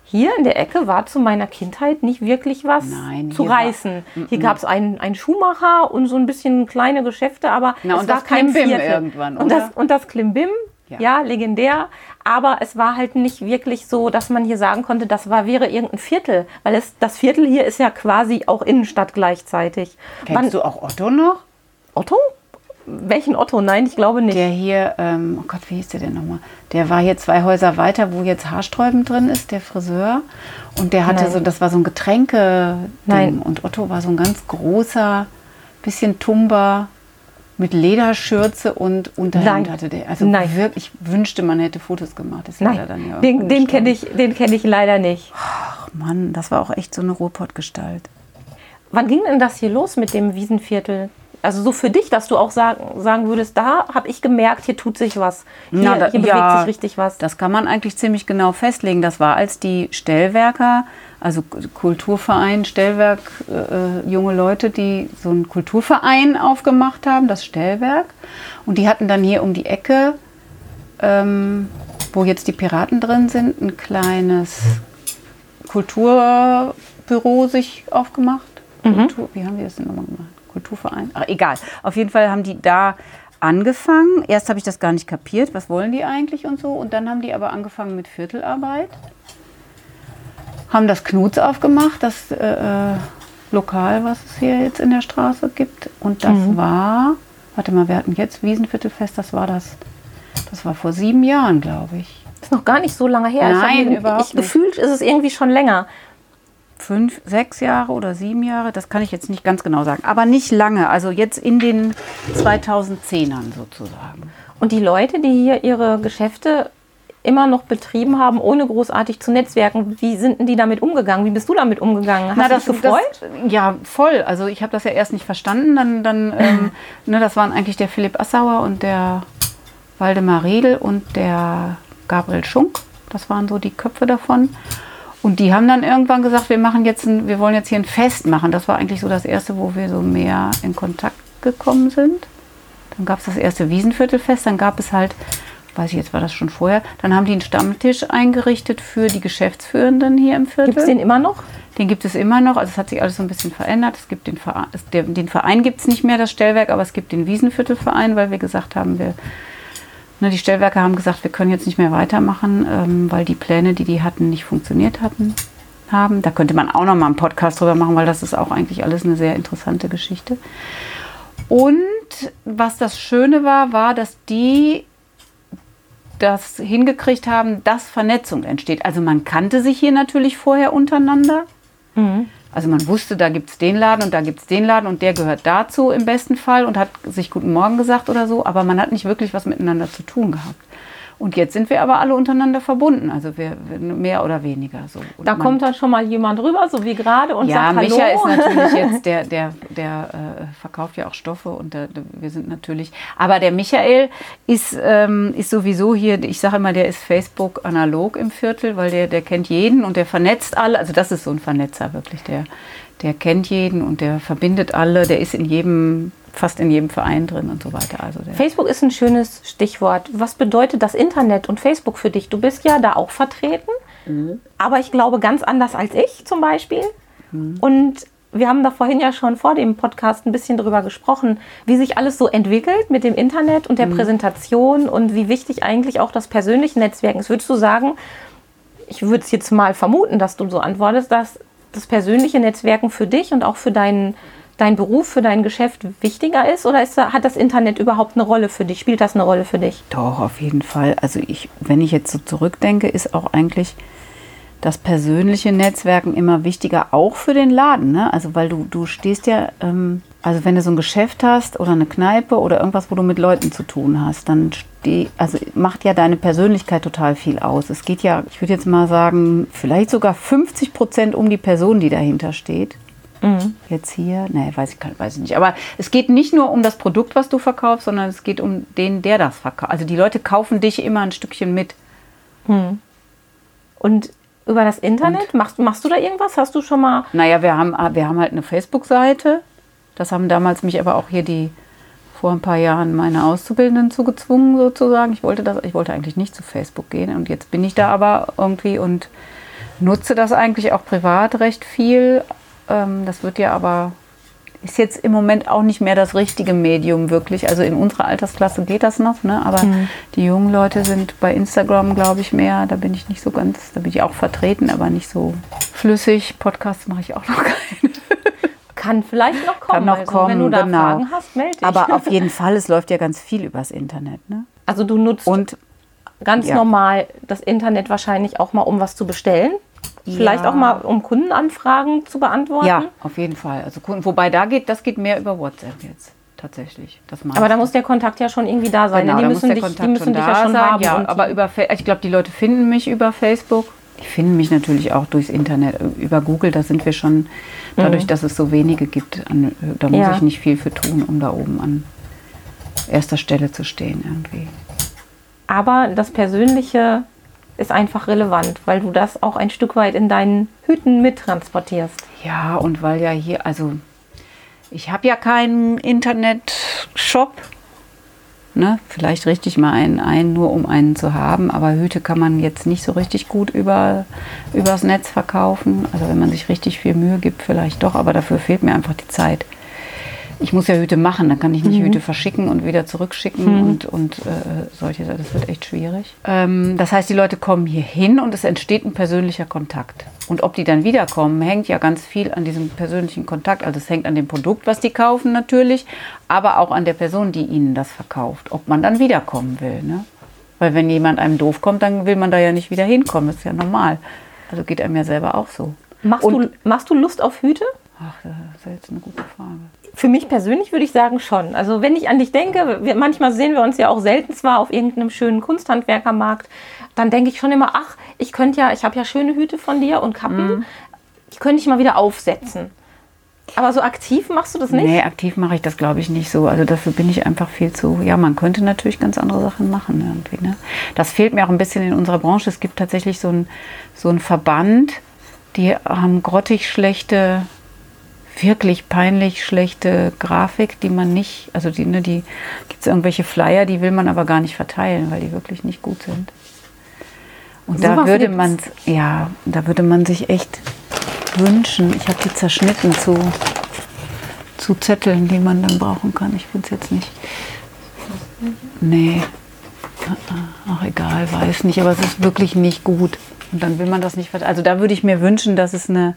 hier in der Ecke war zu meiner Kindheit nicht wirklich was Nein, zu hier war- reißen. Hier gab es einen, einen Schuhmacher und so ein bisschen kleine Geschäfte, aber Na, es und war das kein Klimbim Viertel. irgendwann, und oder? das, und das Klimbim, Ja. Ja. legendär. Aber es war halt nicht wirklich so, dass man hier sagen konnte, das war, wäre irgendein Viertel. Weil es, das Viertel hier ist ja quasi auch Innenstadt gleichzeitig. Kennst Wann- du auch Otto noch? Otto? Welchen Otto? Nein, ich glaube nicht. Der hier, ähm, oh Gott, wie hieß der denn nochmal? Der war hier zwei Häuser weiter, wo jetzt Haarsträuben drin ist, der Friseur. Und der hatte Nein. so, das war so ein Getränke. Nein. Und Otto war so ein ganz großer, bisschen Tumber mit Lederschürze und Unterhemd Nein. hatte der. Also Nein. wirklich, ich wünschte, man hätte Fotos gemacht. Ist leider Nein, dann ja den, den kenne gestorben. ich, den kenn ich leider nicht. Ach Mann, das war auch echt so eine Ruhrpottgestalt. Wann ging denn das hier los mit dem Wiesenviertel? Also so für dich, dass du auch sagen, sagen würdest, da habe ich gemerkt, hier tut sich was. Hier, Na, da- hier bewegt ja, sich richtig was. Das kann man eigentlich ziemlich genau festlegen. Das war, als die Stellwerker, also Kulturverein, Stellwerk, äh, junge Leute, die so einen Kulturverein aufgemacht haben, das Stellwerk. Und die hatten dann hier um die Ecke, ähm, wo jetzt die Piraten drin sind, ein kleines Kulturbüro sich aufgemacht. Kultur, wie haben die das denn nochmal gemacht? Kulturverein? Ach, egal. Auf jeden Fall haben die da angefangen. Erst habe ich das gar nicht kapiert, was wollen die eigentlich und so. Und dann haben die aber angefangen mit Viertelarbeit. Haben das Knuts aufgemacht, das äh, äh, Lokal, was es hier jetzt in der Straße gibt. Und das war, warte mal, wir hatten jetzt Wiesenviertelfest, das war das, das war vor sieben Jahren, glaube ich. ist noch gar nicht so lange her. Nein, ich überhaupt ich, Gefühlt ist es irgendwie schon länger. fünf, sechs Jahre oder sieben Jahre, das kann ich jetzt nicht ganz genau sagen, aber nicht lange, also jetzt in den 2010ern sozusagen. Und die Leute, die hier ihre Geschäfte immer noch betrieben haben, ohne großartig zu netzwerken, wie sind denn die damit umgegangen? Wie bist du damit umgegangen? Hast du dich gefreut? Das, ja, voll. Also ich habe das ja erst nicht verstanden. Dann, dann ähm, ne, das waren eigentlich der Philipp Assauer und der Waldemar Riedel und der Gabriel Schunk. Das waren so die Köpfe davon. Und die haben dann irgendwann gesagt, wir machen jetzt ein, wir wollen jetzt hier ein Fest machen. Das war eigentlich so das erste, wo wir so mehr in Kontakt gekommen sind. Dann gab es das erste Wiesenviertelfest, dann gab es halt, weiß ich jetzt, war das schon vorher, dann haben die einen Stammtisch eingerichtet für die Geschäftsführenden hier im Viertel. Gibt es den immer noch? Den gibt es immer noch. Also es hat sich alles so ein bisschen verändert. Es gibt den Verein, den Verein gibt es nicht mehr, das Stellwerk, aber es gibt den Wiesenviertelverein, weil wir gesagt haben, wir, ne, die Stellwerke haben gesagt, wir können jetzt nicht mehr weitermachen, ähm, weil die Pläne, die die hatten, nicht funktioniert hatten. Haben. Da könnte man auch noch mal einen Podcast drüber machen, weil das ist auch eigentlich alles eine sehr interessante Geschichte. Und was das Schöne war, war, dass die das hingekriegt haben, dass Vernetzung entsteht. Also man kannte sich hier natürlich vorher untereinander. Also man wusste, da gibt es den Laden und da gibt es den Laden und der gehört dazu im besten Fall und hat sich Guten Morgen gesagt oder so, aber man hat nicht wirklich was miteinander zu tun gehabt. Und jetzt sind wir aber alle untereinander verbunden, also wir, mehr oder weniger so. Und Da kommt dann schon mal jemand rüber, so wie gerade, und ja, sagt Micha Hallo. ist natürlich jetzt der, der, der äh, verkauft ja auch Stoffe und der, der, wir sind natürlich. Aber der Michael ist, ähm, ist sowieso hier, ich sage immer, der ist Facebook analog im Viertel, weil der, der kennt jeden und der vernetzt alle. Also das ist so ein Vernetzer wirklich, der, der kennt jeden und der verbindet alle, der ist in jedem, fast in jedem Verein drin und so weiter. Also Facebook ist ein schönes Stichwort. Was bedeutet das Internet und Facebook für dich? Du bist ja da auch vertreten, aber ich glaube ganz anders als ich zum Beispiel. Und wir haben da vorhin ja schon vor dem Podcast ein bisschen drüber gesprochen, wie sich alles so entwickelt mit dem Internet und der Präsentation und wie wichtig eigentlich auch das persönliche Netzwerken ist. Würdest du sagen, ich würde es jetzt mal vermuten, dass du so antwortest, dass das persönliche Netzwerken für dich und auch für deinen, deinen Beruf, für dein Geschäft wichtiger ist? Oder ist, hat das Internet überhaupt eine Rolle für dich? Spielt das eine Rolle für dich? Doch, auf jeden Fall. Also ich, wenn ich jetzt so zurückdenke, ist auch eigentlich das persönliche Netzwerken immer wichtiger, auch für den Laden. Ne? Also weil du, du stehst ja, ähm, also wenn du so ein Geschäft hast oder eine Kneipe oder irgendwas, wo du mit Leuten zu tun hast, dann steh, also macht ja deine Persönlichkeit total viel aus. Es geht ja, ich würde jetzt mal sagen, vielleicht sogar 50 Prozent um die Person, die dahinter steht. Jetzt hier, nee, weiß ich, weiß ich nicht. Aber es geht nicht nur um das Produkt, was du verkaufst, sondern es geht um den, der das verkauft. Also die Leute kaufen dich immer ein Stückchen mit. Und über das Internet, machst, machst du da irgendwas? Hast du schon mal. Naja, wir haben, wir haben halt eine Facebook-Seite. Das haben damals mich aber auch hier die vor ein paar Jahren meine Auszubildenden zugezwungen sozusagen. Ich wollte das, ich wollte eigentlich nicht zu Facebook gehen und jetzt bin ich da aber irgendwie und nutze das eigentlich auch privat recht viel. Ähm, das wird ja aber ist jetzt im Moment auch nicht mehr das richtige Medium wirklich. Also in unserer Altersklasse geht das noch, ne? aber die jungen Leute sind bei Instagram, glaube ich, mehr. Da bin ich nicht so ganz, da bin ich auch vertreten, aber nicht so flüssig. Podcasts mache ich auch noch keine. Kann vielleicht noch kommen. Kann noch also, kommen, Wenn du da genau. Fragen hast, melde dich. Aber auf jeden Fall, es läuft ja ganz viel übers Internet. Ne? also du nutzt Und ganz ja. normal das Internet wahrscheinlich auch mal, um was zu bestellen. Vielleicht Ja. auch mal, um Kundenanfragen zu beantworten. ja, auf jeden Fall. Also Kunden, wobei da geht, das geht mehr über WhatsApp jetzt tatsächlich. Das. Aber da muss der Kontakt ja schon irgendwie da sein. Genau, ne? da die müssen dich, die müssen schon dich da ja schon sein. haben. ja, aber über, ich glaube, die Leute finden mich über Facebook. Die finden mich natürlich auch durchs Internet, über Google. Da sind wir schon, dadurch, dass es so wenige gibt, an, da muss Mhm. Ja. ich nicht viel für tun, um da oben an erster Stelle zu stehen irgendwie. Aber das Persönliche ist einfach relevant, weil du das auch ein Stück weit in deinen Hüten mittransportierst. Ja, und weil ja hier, also ich habe ja keinen Internet-Shop. Ne? Vielleicht richte ich mal einen ein, nur um einen zu haben, aber Hüte kann man jetzt nicht so richtig gut über, übers Netz verkaufen. Also wenn man sich richtig viel Mühe gibt, vielleicht doch, aber dafür fehlt mir einfach die Zeit. Ich muss ja Hüte machen, dann kann ich nicht Hüte verschicken und wieder zurückschicken und, und äh, solche Sachen. Das wird echt schwierig. Ähm, das heißt, die Leute kommen hier hin und es entsteht ein persönlicher Kontakt. Und ob die dann wiederkommen, hängt ja ganz viel an diesem persönlichen Kontakt. Also es hängt an dem Produkt, was die kaufen natürlich, aber auch an der Person, die ihnen das verkauft. Ob man dann wiederkommen will. Ne? Weil wenn jemand einem doof kommt, dann will man da ja nicht wieder hinkommen. Das ist ja normal. Also geht einem ja selber auch so. Machst, Und- du, machst du Lust auf Hüte? Ach, das ist jetzt eine gute Frage. Für mich persönlich würde ich sagen schon. Also wenn ich an dich denke, wir, manchmal sehen wir uns ja auch selten zwar auf irgendeinem schönen Kunsthandwerkermarkt, dann denke ich schon immer, ach, ich könnte ja, ich habe ja schöne Hüte von dir und Kappen, die könnte ich mal wieder aufsetzen. Aber so aktiv machst du das nicht? Nee, aktiv mache ich das, glaube ich, nicht so. Also dafür bin ich einfach viel zu. Ja, man könnte natürlich ganz andere Sachen machen irgendwie. Ne? Das fehlt mir auch ein bisschen in unserer Branche. Es gibt tatsächlich so einen so einen Verband, die haben grottig schlechte, wirklich peinlich schlechte Grafik, die man nicht, also die, ne, die gibt es irgendwelche Flyer, die will man aber gar nicht verteilen, weil die wirklich nicht gut sind. Und da Sowas würde man, ja, da würde man sich echt wünschen. Ich habe die zerschnitten zu, zu Zetteln, die man dann brauchen kann. Ich finde es jetzt nicht. Nee. Ach egal, weiß nicht, aber es ist wirklich nicht gut. Und dann will man das nicht. vert- Also da würde ich mir wünschen, dass es eine.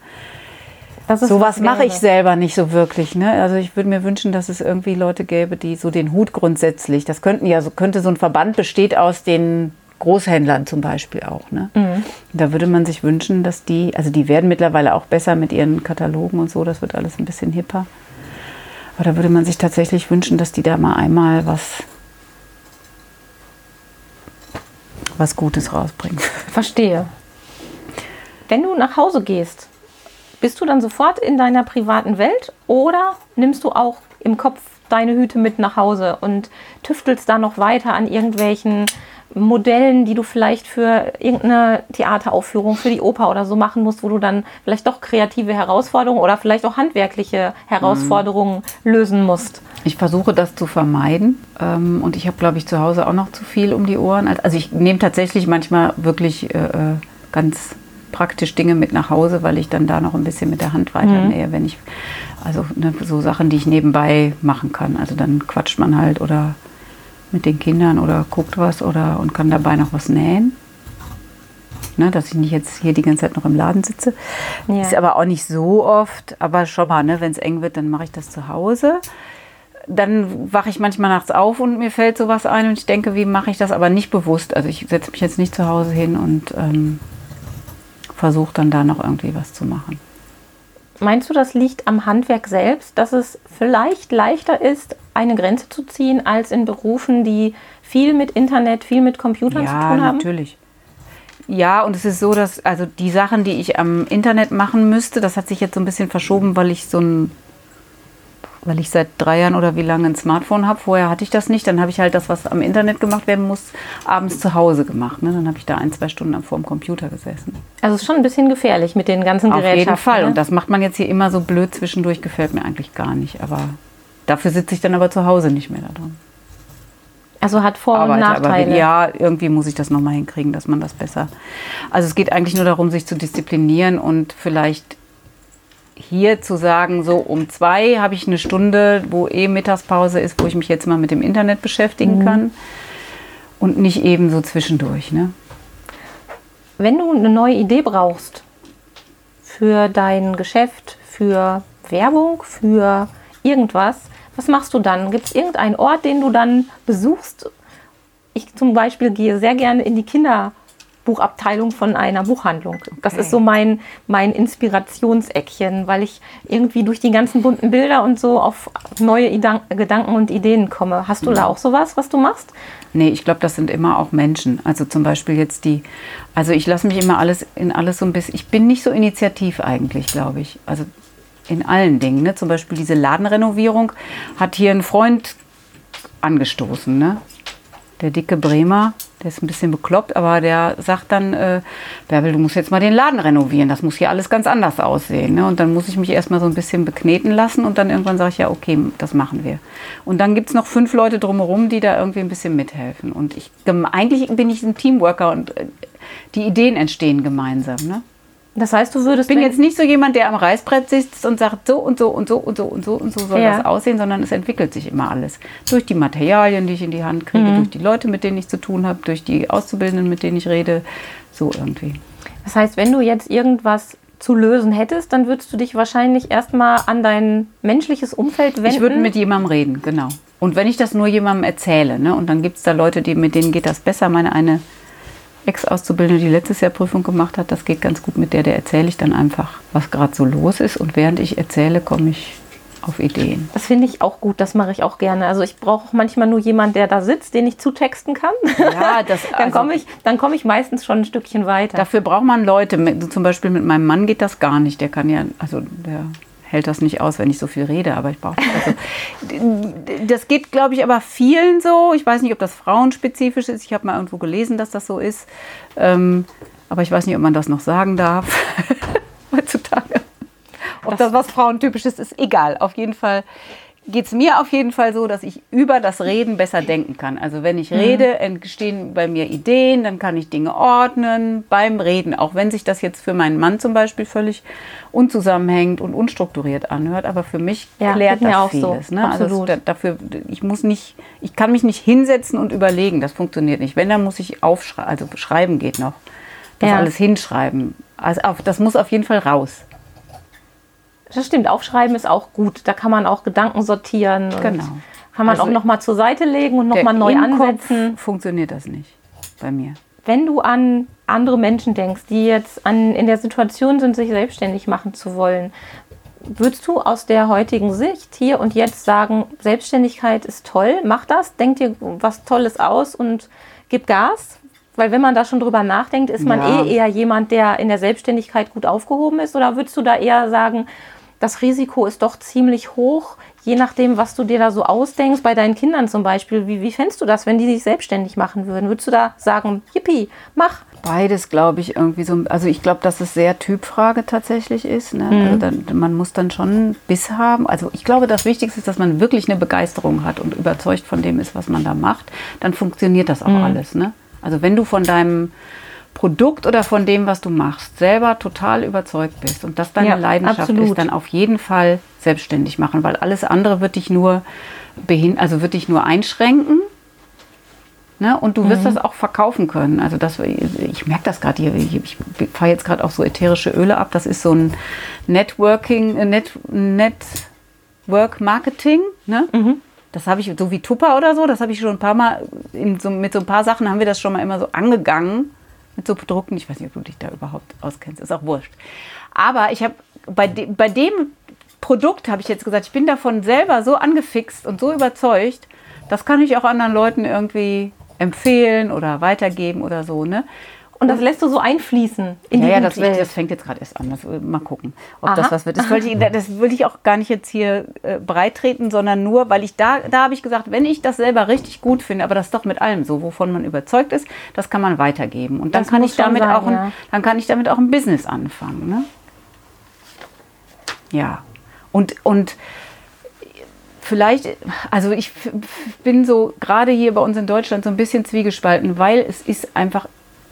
Sowas was mache ich selber nicht so wirklich. Ne? Also ich würde mir wünschen, dass es irgendwie Leute gäbe, die so den Hut grundsätzlich. Das könnten ja so könnte so ein Verband besteht aus den Großhändlern zum Beispiel auch. Ne? Da würde man sich wünschen, dass die, also die werden mittlerweile auch besser mit ihren Katalogen und so. Das wird alles ein bisschen hipper. Aber da würde man sich tatsächlich wünschen, dass die da mal einmal was was Gutes rausbringen. Verstehe. Wenn du nach Hause gehst, bist du dann sofort in deiner privaten Welt oder nimmst du auch im Kopf deine Hüte mit nach Hause und tüftelst da noch weiter an irgendwelchen Modellen, die du vielleicht für irgendeine Theateraufführung, für die Oper oder so machen musst, wo du dann vielleicht doch kreative Herausforderungen oder vielleicht auch handwerkliche Herausforderungen lösen musst. Ich versuche das zu vermeiden ähm, und ich habe, glaube ich, zu Hause auch noch zu viel um die Ohren. Also ich nehme tatsächlich manchmal wirklich äh, äh, ganz praktisch Dinge mit nach Hause, weil ich dann da noch ein bisschen mit der Hand weiternähe, wenn ich, also ne, so Sachen, die ich nebenbei machen kann. Also dann quatscht man halt oder mit den Kindern oder guckt was oder und kann dabei noch was nähen. Ne, dass ich nicht jetzt hier die ganze Zeit noch im Laden sitze. Ja. Ist aber auch nicht so oft, aber schon mal, ne, wenn es eng wird, dann mache ich das zu Hause. Dann wache ich manchmal nachts auf und mir fällt sowas ein und ich denke, wie mache ich das, aber nicht bewusst. Also ich setze mich jetzt nicht zu Hause hin und ähm, versuche dann da noch irgendwie was zu machen. Meinst du, das liegt am Handwerk selbst, dass es vielleicht leichter ist, eine Grenze zu ziehen, als in Berufen, die viel mit Internet, viel mit Computern zu Ja, tun haben? natürlich. Ja, und es ist so, dass also die Sachen, die ich am Internet machen müsste, das hat sich jetzt so ein bisschen verschoben, weil ich so ein, weil ich seit drei Jahren oder wie lange ein Smartphone habe. Vorher hatte ich das nicht. Dann habe ich halt das, was am Internet gemacht werden muss, abends zu Hause gemacht. Ne? Dann habe ich da ein, zwei Stunden vor dem Computer gesessen. Also es ist schon ein bisschen gefährlich mit den ganzen Auf Gerätschaften. jeden Fall. Ne? Und das macht man jetzt hier immer so blöd zwischendurch, gefällt mir eigentlich gar nicht. Aber dafür sitze ich dann aber zu Hause nicht mehr da dran. also hat Vor- und arbeite. Aber Nachteile. ja, irgendwie muss ich das nochmal hinkriegen, dass man das besser. Also es geht eigentlich nur darum, sich zu disziplinieren und vielleicht hier zu sagen, so um zwei habe ich eine Stunde, wo eh Mittagspause ist, wo ich mich jetzt mal mit dem Internet beschäftigen kann und nicht eben so zwischendurch. Ne? Wenn du eine neue Idee brauchst für dein Geschäft, für Werbung, für irgendwas, was machst du dann? Gibt es irgendeinen Ort, den du dann besuchst? Ich zum Beispiel gehe sehr gerne in die Kinderbuchabteilung von einer Buchhandlung. Das Okay. ist so mein, mein Inspirationseckchen, weil ich irgendwie durch die ganzen bunten Bilder und so auf neue Idan Gedanken und Ideen komme. Hast du da auch sowas, was du machst? Nee, ich glaube, das sind immer auch Menschen. Also zum Beispiel jetzt die, also ich lasse mich immer alles in alles so ein bisschen, ich bin nicht so initiativ eigentlich, glaube ich. Also in allen Dingen. Ne? Zum Beispiel diese Ladenrenovierung hat hier ein Freund angestoßen. Ne? Der dicke Bremer, der ist ein bisschen bekloppt, aber der sagt dann, äh, Bärbel, du musst jetzt mal den Laden renovieren. Das muss hier alles ganz anders aussehen. Ne? Und dann muss ich mich erstmal so ein bisschen bekneten lassen und dann irgendwann sage ich, ja, okay, das machen wir. Und dann gibt es noch fünf Leute drumherum, die da irgendwie ein bisschen mithelfen. Und ich, eigentlich bin ich ein Teamworker und äh, die Ideen entstehen gemeinsam. Ne? Das heißt, du würdest Ich bin jetzt nicht so jemand, der am Reißbrett sitzt und sagt, so und so und so und so und so und so soll Ja. das aussehen, sondern es entwickelt sich immer alles. Durch die Materialien, die ich in die Hand kriege, Mhm. durch die Leute, mit denen ich zu tun habe, durch die Auszubildenden, mit denen ich rede, so irgendwie. Das heißt, wenn du jetzt irgendwas zu lösen hättest, dann würdest du dich wahrscheinlich erstmal an dein menschliches Umfeld wenden. Ich würde mit jemandem reden, genau. Und wenn ich das nur jemandem erzähle, ne, und dann gibt es da Leute, die, mit denen geht das besser. Meine eine Ex-Auszubildende, die letztes Jahr Prüfung gemacht hat, das geht ganz gut mit der, der erzähle ich dann einfach, was gerade so los ist. Und während ich erzähle, komme ich auf Ideen. Das finde ich auch gut, das mache ich auch gerne. Also ich brauche auch manchmal nur jemanden, der da sitzt, den ich zutexten kann. Ja, das, dann also- komme ich, dann komme ich meistens schon ein Stückchen weiter. Dafür braucht man Leute. Zum Beispiel mit meinem Mann geht das gar nicht. Der kann ja, also der hält das nicht aus, wenn ich so viel rede, aber ich brauche also, d- das geht, glaube ich, aber vielen so. Ich weiß nicht, ob das frauenspezifisch ist. Ich habe mal irgendwo gelesen, dass das so ist. Ähm, aber ich weiß nicht, ob man das noch sagen darf heutzutage. Ob das, was frauentypisches ist, egal. Auf jeden Fall geht es mir auf jeden Fall so, dass ich über das Reden besser denken kann. Also wenn ich rede, entstehen bei mir Ideen, dann kann ich Dinge ordnen beim Reden, auch wenn sich das jetzt für meinen Mann zum Beispiel völlig unzusammenhängend und unstrukturiert anhört, aber für mich Ja, klärt das auch so. vieles. Ne? Also Absolut. es- da- dafür, ich muss nicht, ich kann mich nicht hinsetzen und überlegen, das funktioniert nicht. Wenn, dann muss ich aufschreiben, also schreiben geht noch. Das Ja. alles hinschreiben. Also auf, das muss auf jeden Fall raus. Das stimmt, aufschreiben ist auch gut. Da kann man auch Gedanken sortieren. Genau. Kann man Also auch nochmal zur Seite legen und nochmal neu im Kopf ansetzen. Funktioniert das nicht bei mir. Wenn du an andere Menschen denkst, die jetzt an, in der Situation sind, sich selbstständig machen zu wollen, würdest du aus der heutigen Sicht hier und jetzt sagen, Selbstständigkeit ist toll, mach das, denk dir was Tolles aus und gib Gas? Weil wenn man da schon drüber nachdenkt, ist man Ja. eh eher jemand, der in der Selbstständigkeit gut aufgehoben ist? Oder würdest du da eher sagen, das Risiko ist doch ziemlich hoch, je nachdem, was du dir da so ausdenkst, bei deinen Kindern zum Beispiel. Wie, wie fändest du das, wenn die sich selbstständig machen würden? Würdest du da sagen, yippie, mach? Beides glaube ich irgendwie so. Also ich glaube, dass es sehr Typfrage tatsächlich ist. Ne? Also dann, man muss dann schon Biss haben. Also ich glaube, das Wichtigste ist, dass man wirklich eine Begeisterung hat und überzeugt von dem ist, was man da macht. Dann funktioniert das auch alles. Ne? Also wenn du von deinem Produkt oder von dem, was du machst, selber total überzeugt bist und das deine Ja, Leidenschaft absolut. ist, dann auf jeden Fall selbstständig machen, weil alles andere wird dich nur behin also wird dich nur einschränken. Ne? Und du wirst das auch verkaufen können. Also das, ich merke das gerade hier. Ich, ich fahre jetzt gerade auch so ätherische Öle ab. Das ist so ein Networking, äh, Net, Network Marketing. Ne? Das habe ich, so wie Tupper oder so, das habe ich schon ein paar Mal, so, mit so ein paar Sachen haben wir das schon mal immer so angegangen. Mit so Produkten. Ich weiß nicht, ob du dich da überhaupt auskennst. Ist auch wurscht. Aber ich habe bei, de, bei dem Produkt, habe ich jetzt gesagt, ich bin davon selber so angefixt und so überzeugt, das kann ich auch anderen Leuten irgendwie empfehlen oder weitergeben oder so. Ne? Und das lässt du so einfließen in Ja, die ja, das, das fängt jetzt gerade erst an. Das, äh, mal gucken, ob Aha. das was wird. Das wollte, ich, das wollte ich auch gar nicht jetzt hier äh, breit treten, sondern nur, weil ich da, da habe ich gesagt, wenn ich das selber richtig gut finde, aber das ist doch mit allem so, wovon man überzeugt ist, das kann man weitergeben. Und dann Das kann ich damit sein, auch ein, ja. dann kann ich damit auch ein Business anfangen. Ne? Ja. Und, und vielleicht, also ich bin so gerade hier bei uns in Deutschland so ein bisschen zwiegespalten, weil es ist einfach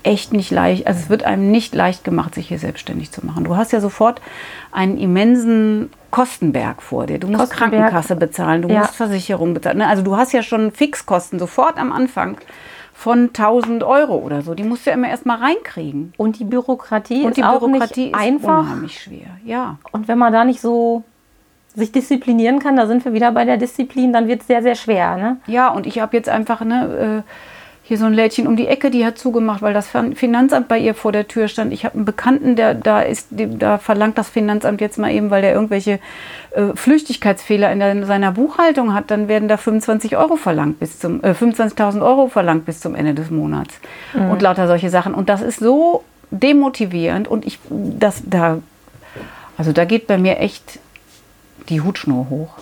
echt nicht leicht, also es wird einem nicht leicht gemacht, sich hier selbstständig zu machen. Du hast ja sofort einen immensen Kostenberg vor dir. Du musst. Krankenkasse bezahlen, du Ja. musst Versicherung bezahlen. ne? Also du hast ja schon Fixkosten sofort am Anfang von 1000 Euro oder so. Die musst du ja immer erst mal reinkriegen. Und die Bürokratie Und ist die auch Bürokratie nicht ist einfach. unheimlich schwer. Ja. Und wenn man da nicht so sich disziplinieren kann, da sind wir wieder bei der Disziplin, dann wird es sehr, sehr schwer. Ne? Ja, und ich habe jetzt einfach ne, äh, hier so ein Lädchen um die Ecke, die hat zugemacht, weil das Fin- Finanzamt bei ihr vor der Tür stand. Ich habe einen Bekannten, der da ist, da verlangt das Finanzamt jetzt mal eben, weil der irgendwelche äh, Flüchtigkeitsfehler in, der, in seiner Buchhaltung hat, dann werden da 25 Euro verlangt bis zum äh, 25.000 Euro verlangt bis zum Ende des Monats und lauter solche Sachen. Und das ist so demotivierend und ich das da also da geht bei mir echt die Hutschnur hoch.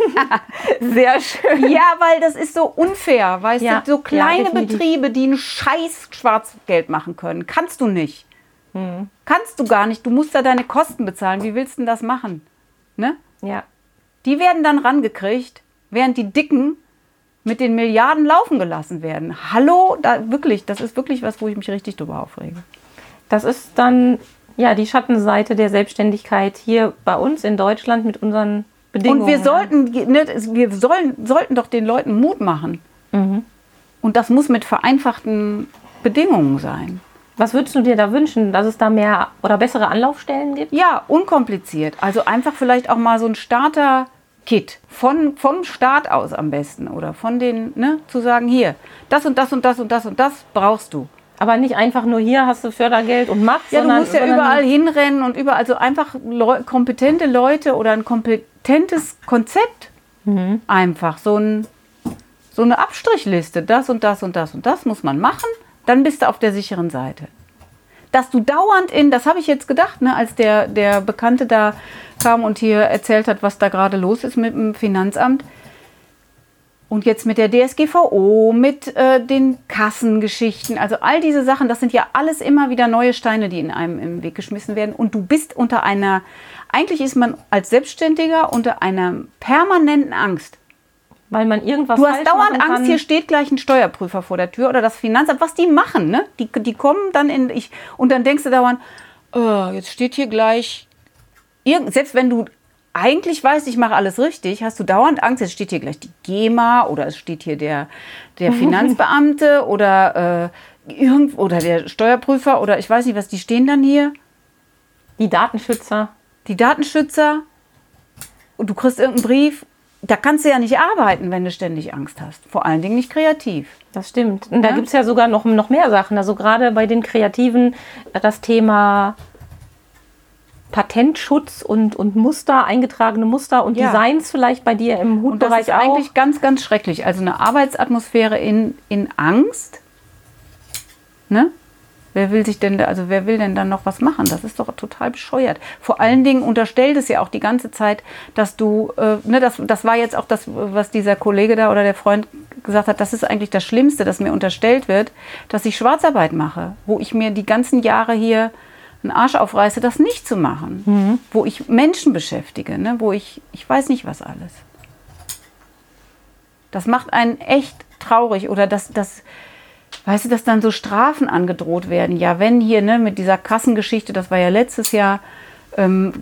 Sehr schön. Ja, weil das ist so unfair, weißt Ja, du? So kleine ja. Betriebe, die ein scheiß Schwarzgeld machen können, kannst du nicht. Hm. Kannst du gar nicht. Du musst da deine Kosten bezahlen. Wie willst du denn das machen? Ne? Ja. Die werden dann rangekriegt, während die Dicken mit den Milliarden laufen gelassen werden. Hallo, da wirklich, das ist wirklich was, wo ich mich richtig drüber aufrege. Das ist dann ja die Schattenseite der Selbstständigkeit hier bei uns in Deutschland mit unseren Bedingungen. Und wir sollten, ne, wir sollen, sollten doch den Leuten Mut machen. Mhm. Und das muss mit vereinfachten Bedingungen sein. Was würdest du dir da wünschen, dass es da mehr oder bessere Anlaufstellen gibt? Ja, unkompliziert. Also einfach vielleicht auch mal so ein Starter-Kit von, vom Start aus am besten oder von den, ne, zu sagen, hier, das und das und das und das und das brauchst du. Aber nicht einfach nur hier hast du Fördergeld und mach, Ja, sondern, du musst ja überall hinrennen und überall, also einfach Leu kompetente Leute oder ein kompetentes Konzept. Einfach so, ein, so eine Abstrichliste, das und das und das und das muss man machen, dann bist du auf der sicheren Seite. Dass du dauernd in, das habe ich jetzt gedacht, ne, als der, der Bekannte da kam und hier erzählt hat, was da gerade los ist mit dem Finanzamt. Und jetzt mit der DSGVO, mit äh, den Kassengeschichten, also all diese Sachen, das sind ja alles immer wieder neue Steine, die in einem im Weg geschmissen werden. Und du bist unter einer, eigentlich ist man als Selbstständiger unter einer permanenten Angst. weil man irgendwas Du hast dauernd Angst, hier steht gleich ein Steuerprüfer vor der Tür oder das Finanzamt, was die machen, ne? Die, die kommen dann in, ich, und dann denkst du dauernd, oh, jetzt steht hier gleich, irgend, selbst wenn du eigentlich weißt, ich mache alles richtig, hast du dauernd Angst, jetzt steht hier gleich die GEMA oder es steht hier der, der Finanzbeamte oder, äh, irgend, oder der Steuerprüfer oder ich weiß nicht, was die stehen dann hier, die Datenschützer. die Datenschützer und du kriegst irgendeinen Brief. Da kannst du ja nicht arbeiten, wenn du ständig Angst hast. Vor allen Dingen nicht kreativ. Das stimmt. Und da Ja. gibt es ja sogar noch, noch mehr Sachen. Also gerade bei den Kreativen das Thema Patentschutz und, und Muster, eingetragene Muster und Ja. Designs vielleicht bei dir im Und das Hutbereich ist auch. eigentlich ganz, ganz schrecklich. Also eine Arbeitsatmosphäre in, in Angst. Ne? Wer will sich denn, da- also wer will denn dann noch was machen? Das ist doch total bescheuert. Vor allen Dingen unterstellt es ja auch die ganze Zeit, dass du, äh, ne, das, das war jetzt auch das, was dieser Kollege da oder der Freund gesagt hat, das ist eigentlich das Schlimmste, dass mir unterstellt wird, dass ich Schwarzarbeit mache, wo ich mir die ganzen Jahre hier einen Arsch aufreiße, das nicht zu machen, wo ich Menschen beschäftige, ne, wo ich, ich weiß nicht was alles. Das macht einen echt traurig oder dass das, weißt du, dass dann so Strafen angedroht werden. Ja, wenn hier ne, mit dieser Kassengeschichte, das war ja letztes Jahr, ähm,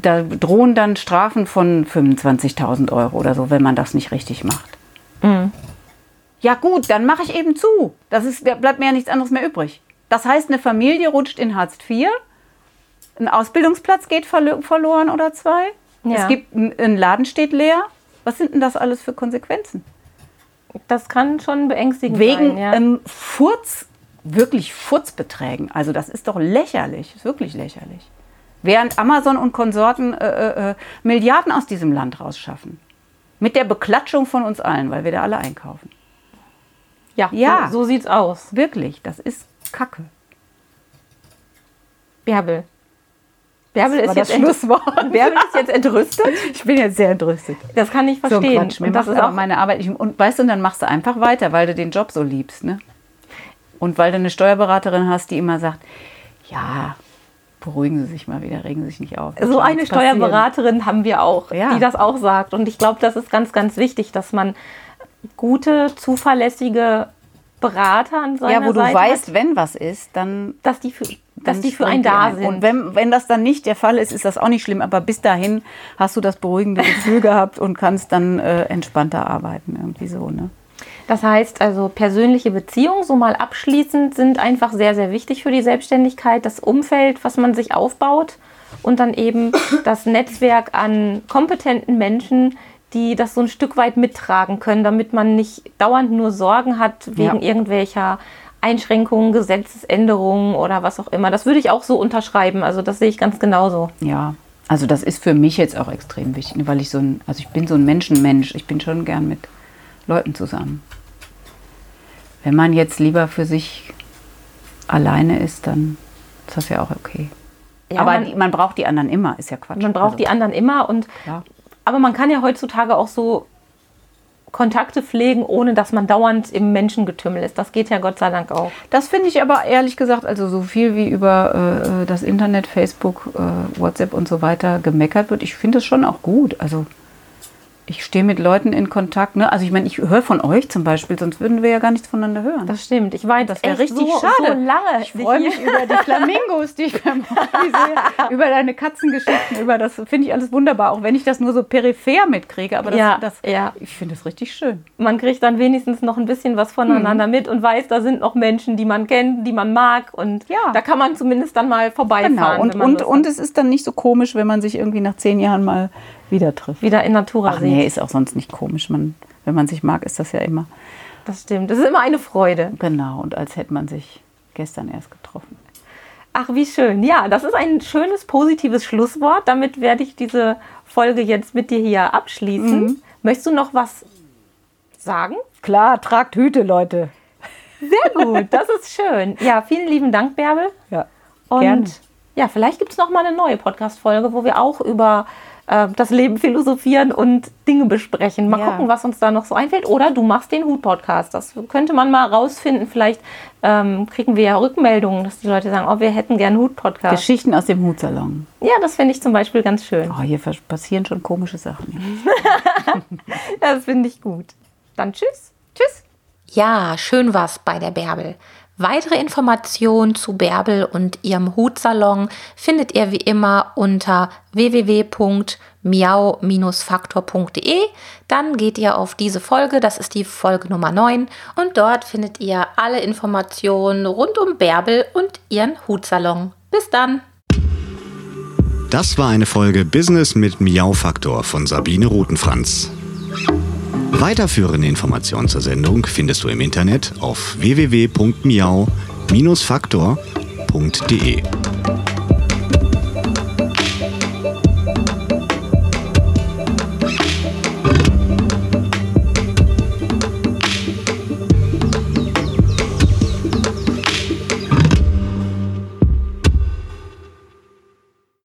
da drohen dann Strafen von 25.000 Euro oder so, wenn man das nicht richtig macht. Ja gut, dann mache ich eben zu. Das ist, da bleibt mir ja nichts anderes mehr übrig. Das heißt, eine Familie rutscht in Hartz IV, ein Ausbildungsplatz geht verlo verloren oder zwei. Ja. Es gibt ein Laden steht leer. Was sind denn das alles für Konsequenzen? das kann schon beängstigend Wegen sein. Ja. ähm, Furz, wirklich Furzbeträgen. Also das ist doch lächerlich, ist wirklich lächerlich. Während Amazon und Konsorten äh, äh, Milliarden aus diesem Land rausschaffen. Mit der Beklatschung von uns allen, weil wir da alle einkaufen. ja, ja. So, so sieht's aus. Wirklich, das ist Kacke. Bärbel. Bärbel ist jetzt Schlusswort. Bärbel ist jetzt entrüstet. Ich bin jetzt sehr entrüstet. Das kann ich So ein verstehen. Mir und das ist auch meine Arbeit nicht. Und weißt du, und dann machst du einfach weiter, weil du den Job so liebst, ne? Und weil du eine Steuerberaterin hast, die immer sagt, ja, beruhigen Sie sich mal wieder, regen Sie sich nicht auf. So eine. Steuerberaterin haben wir auch, Ja. die das auch sagt. Und ich glaube, das ist ganz, ganz wichtig, dass man gute, zuverlässige Berater an seiner Ja, wo du Seite weißt, hat, wenn was ist, dann dass die für, dass die für einen da ein. sind. Und wenn, wenn das dann nicht der Fall ist, ist das auch nicht schlimm. Aber bis dahin hast du das beruhigende Gefühl gehabt und kannst dann äh, entspannter arbeiten. Irgendwie so, ne? Das heißt also, persönliche Beziehungen, so mal abschließend, sind einfach sehr, sehr wichtig für die Selbstständigkeit. Das Umfeld, was man sich aufbaut und dann eben das Netzwerk an kompetenten Menschen, die das so ein Stück weit mittragen können, damit man nicht dauernd nur Sorgen hat wegen Ja. irgendwelcher Einschränkungen, Gesetzesänderungen oder was auch immer. Das würde ich auch so unterschreiben. Also das sehe ich ganz genauso. Ja. Also das ist für mich jetzt auch extrem wichtig, weil ich so ein, also ich bin so ein Menschenmensch. Ich bin schon gern mit Leuten zusammen. Wenn man jetzt lieber für sich alleine ist, dann ist das ja auch okay. Ja, Aber man- man braucht die anderen immer, ist ja Quatsch. Man braucht Also, die anderen immer und Ja. Aber man kann ja heutzutage auch so Kontakte pflegen, ohne dass man dauernd im Menschengetümmel ist. Das geht ja Gott sei Dank auch. Das finde ich aber ehrlich gesagt, also so viel wie über äh, das Internet, Facebook, äh, WhatsApp und so weiter gemeckert wird, ich finde es schon auch gut. Also ich stehe mit Leuten in Kontakt. Ne? Also ich meine, ich höre von euch zum Beispiel, sonst würden wir ja gar nichts voneinander hören. Das stimmt. Ich jetzt Das wäre richtig so, schade. so lange. ich freue mich über die Flamingos, die ich beim Hobby sehe, über deine Katzengeschichten, über das finde ich alles wunderbar, auch wenn ich das nur so peripher mitkriege. Aber das, Ja, das, ja. ich finde es richtig schön. Man kriegt dann wenigstens noch ein bisschen was voneinander mit und weiß, da sind noch Menschen, die man kennt, die man mag. Und Ja. da kann man zumindest dann mal vorbeifahren. Genau. Und, und, und es ist dann nicht so komisch, wenn man sich irgendwie nach zehn Jahren mal wieder trifft. wieder in Natura Ach sieht. nee, ist auch sonst nicht komisch. Man, wenn man sich mag, ist das ja immer. Das stimmt. Das ist immer eine Freude. Genau, und als hätte man sich gestern erst getroffen. Ach, wie schön. Ja, das ist ein schönes, positives Schlusswort. Damit werde ich diese Folge jetzt mit dir hier abschließen. Mhm. Möchtest du noch was sagen? Klar, tragt Hüte, Leute. Sehr gut, das ist schön. Ja, vielen lieben Dank, Bärbel. Ja, Und gerne. ja, vielleicht gibt es noch mal eine neue Podcast-Folge, wo wir auch über äh, das Leben philosophieren und Dinge besprechen. Mal Ja. gucken, was uns da noch so einfällt. Oder du machst den Hut-Podcast. Das könnte man mal rausfinden. Vielleicht ähm, kriegen wir ja Rückmeldungen, dass die Leute sagen, oh, wir hätten gern einen Hut-Podcast. Geschichten aus dem Hutsalon. Ja, das finde ich zum Beispiel ganz schön. Oh, hier passieren schon komische Sachen. Das finde ich gut. Dann tschüss. Tschüss. Ja, schön war's bei der Bärbel. Weitere Informationen zu Bärbel und ihrem Hutsalon findet ihr wie immer unter www.miau-faktor.de. Dann geht ihr auf diese Folge, das ist die Folge Nummer 9 und dort findet ihr alle Informationen rund um Bärbel und ihren Hutsalon. Bis dann! Das war eine Folge Business mit Miau-Faktor von Sabine Rutenfranz. Weiterführende Informationen zur Sendung findest du im Internet auf www.miau-faktor.de.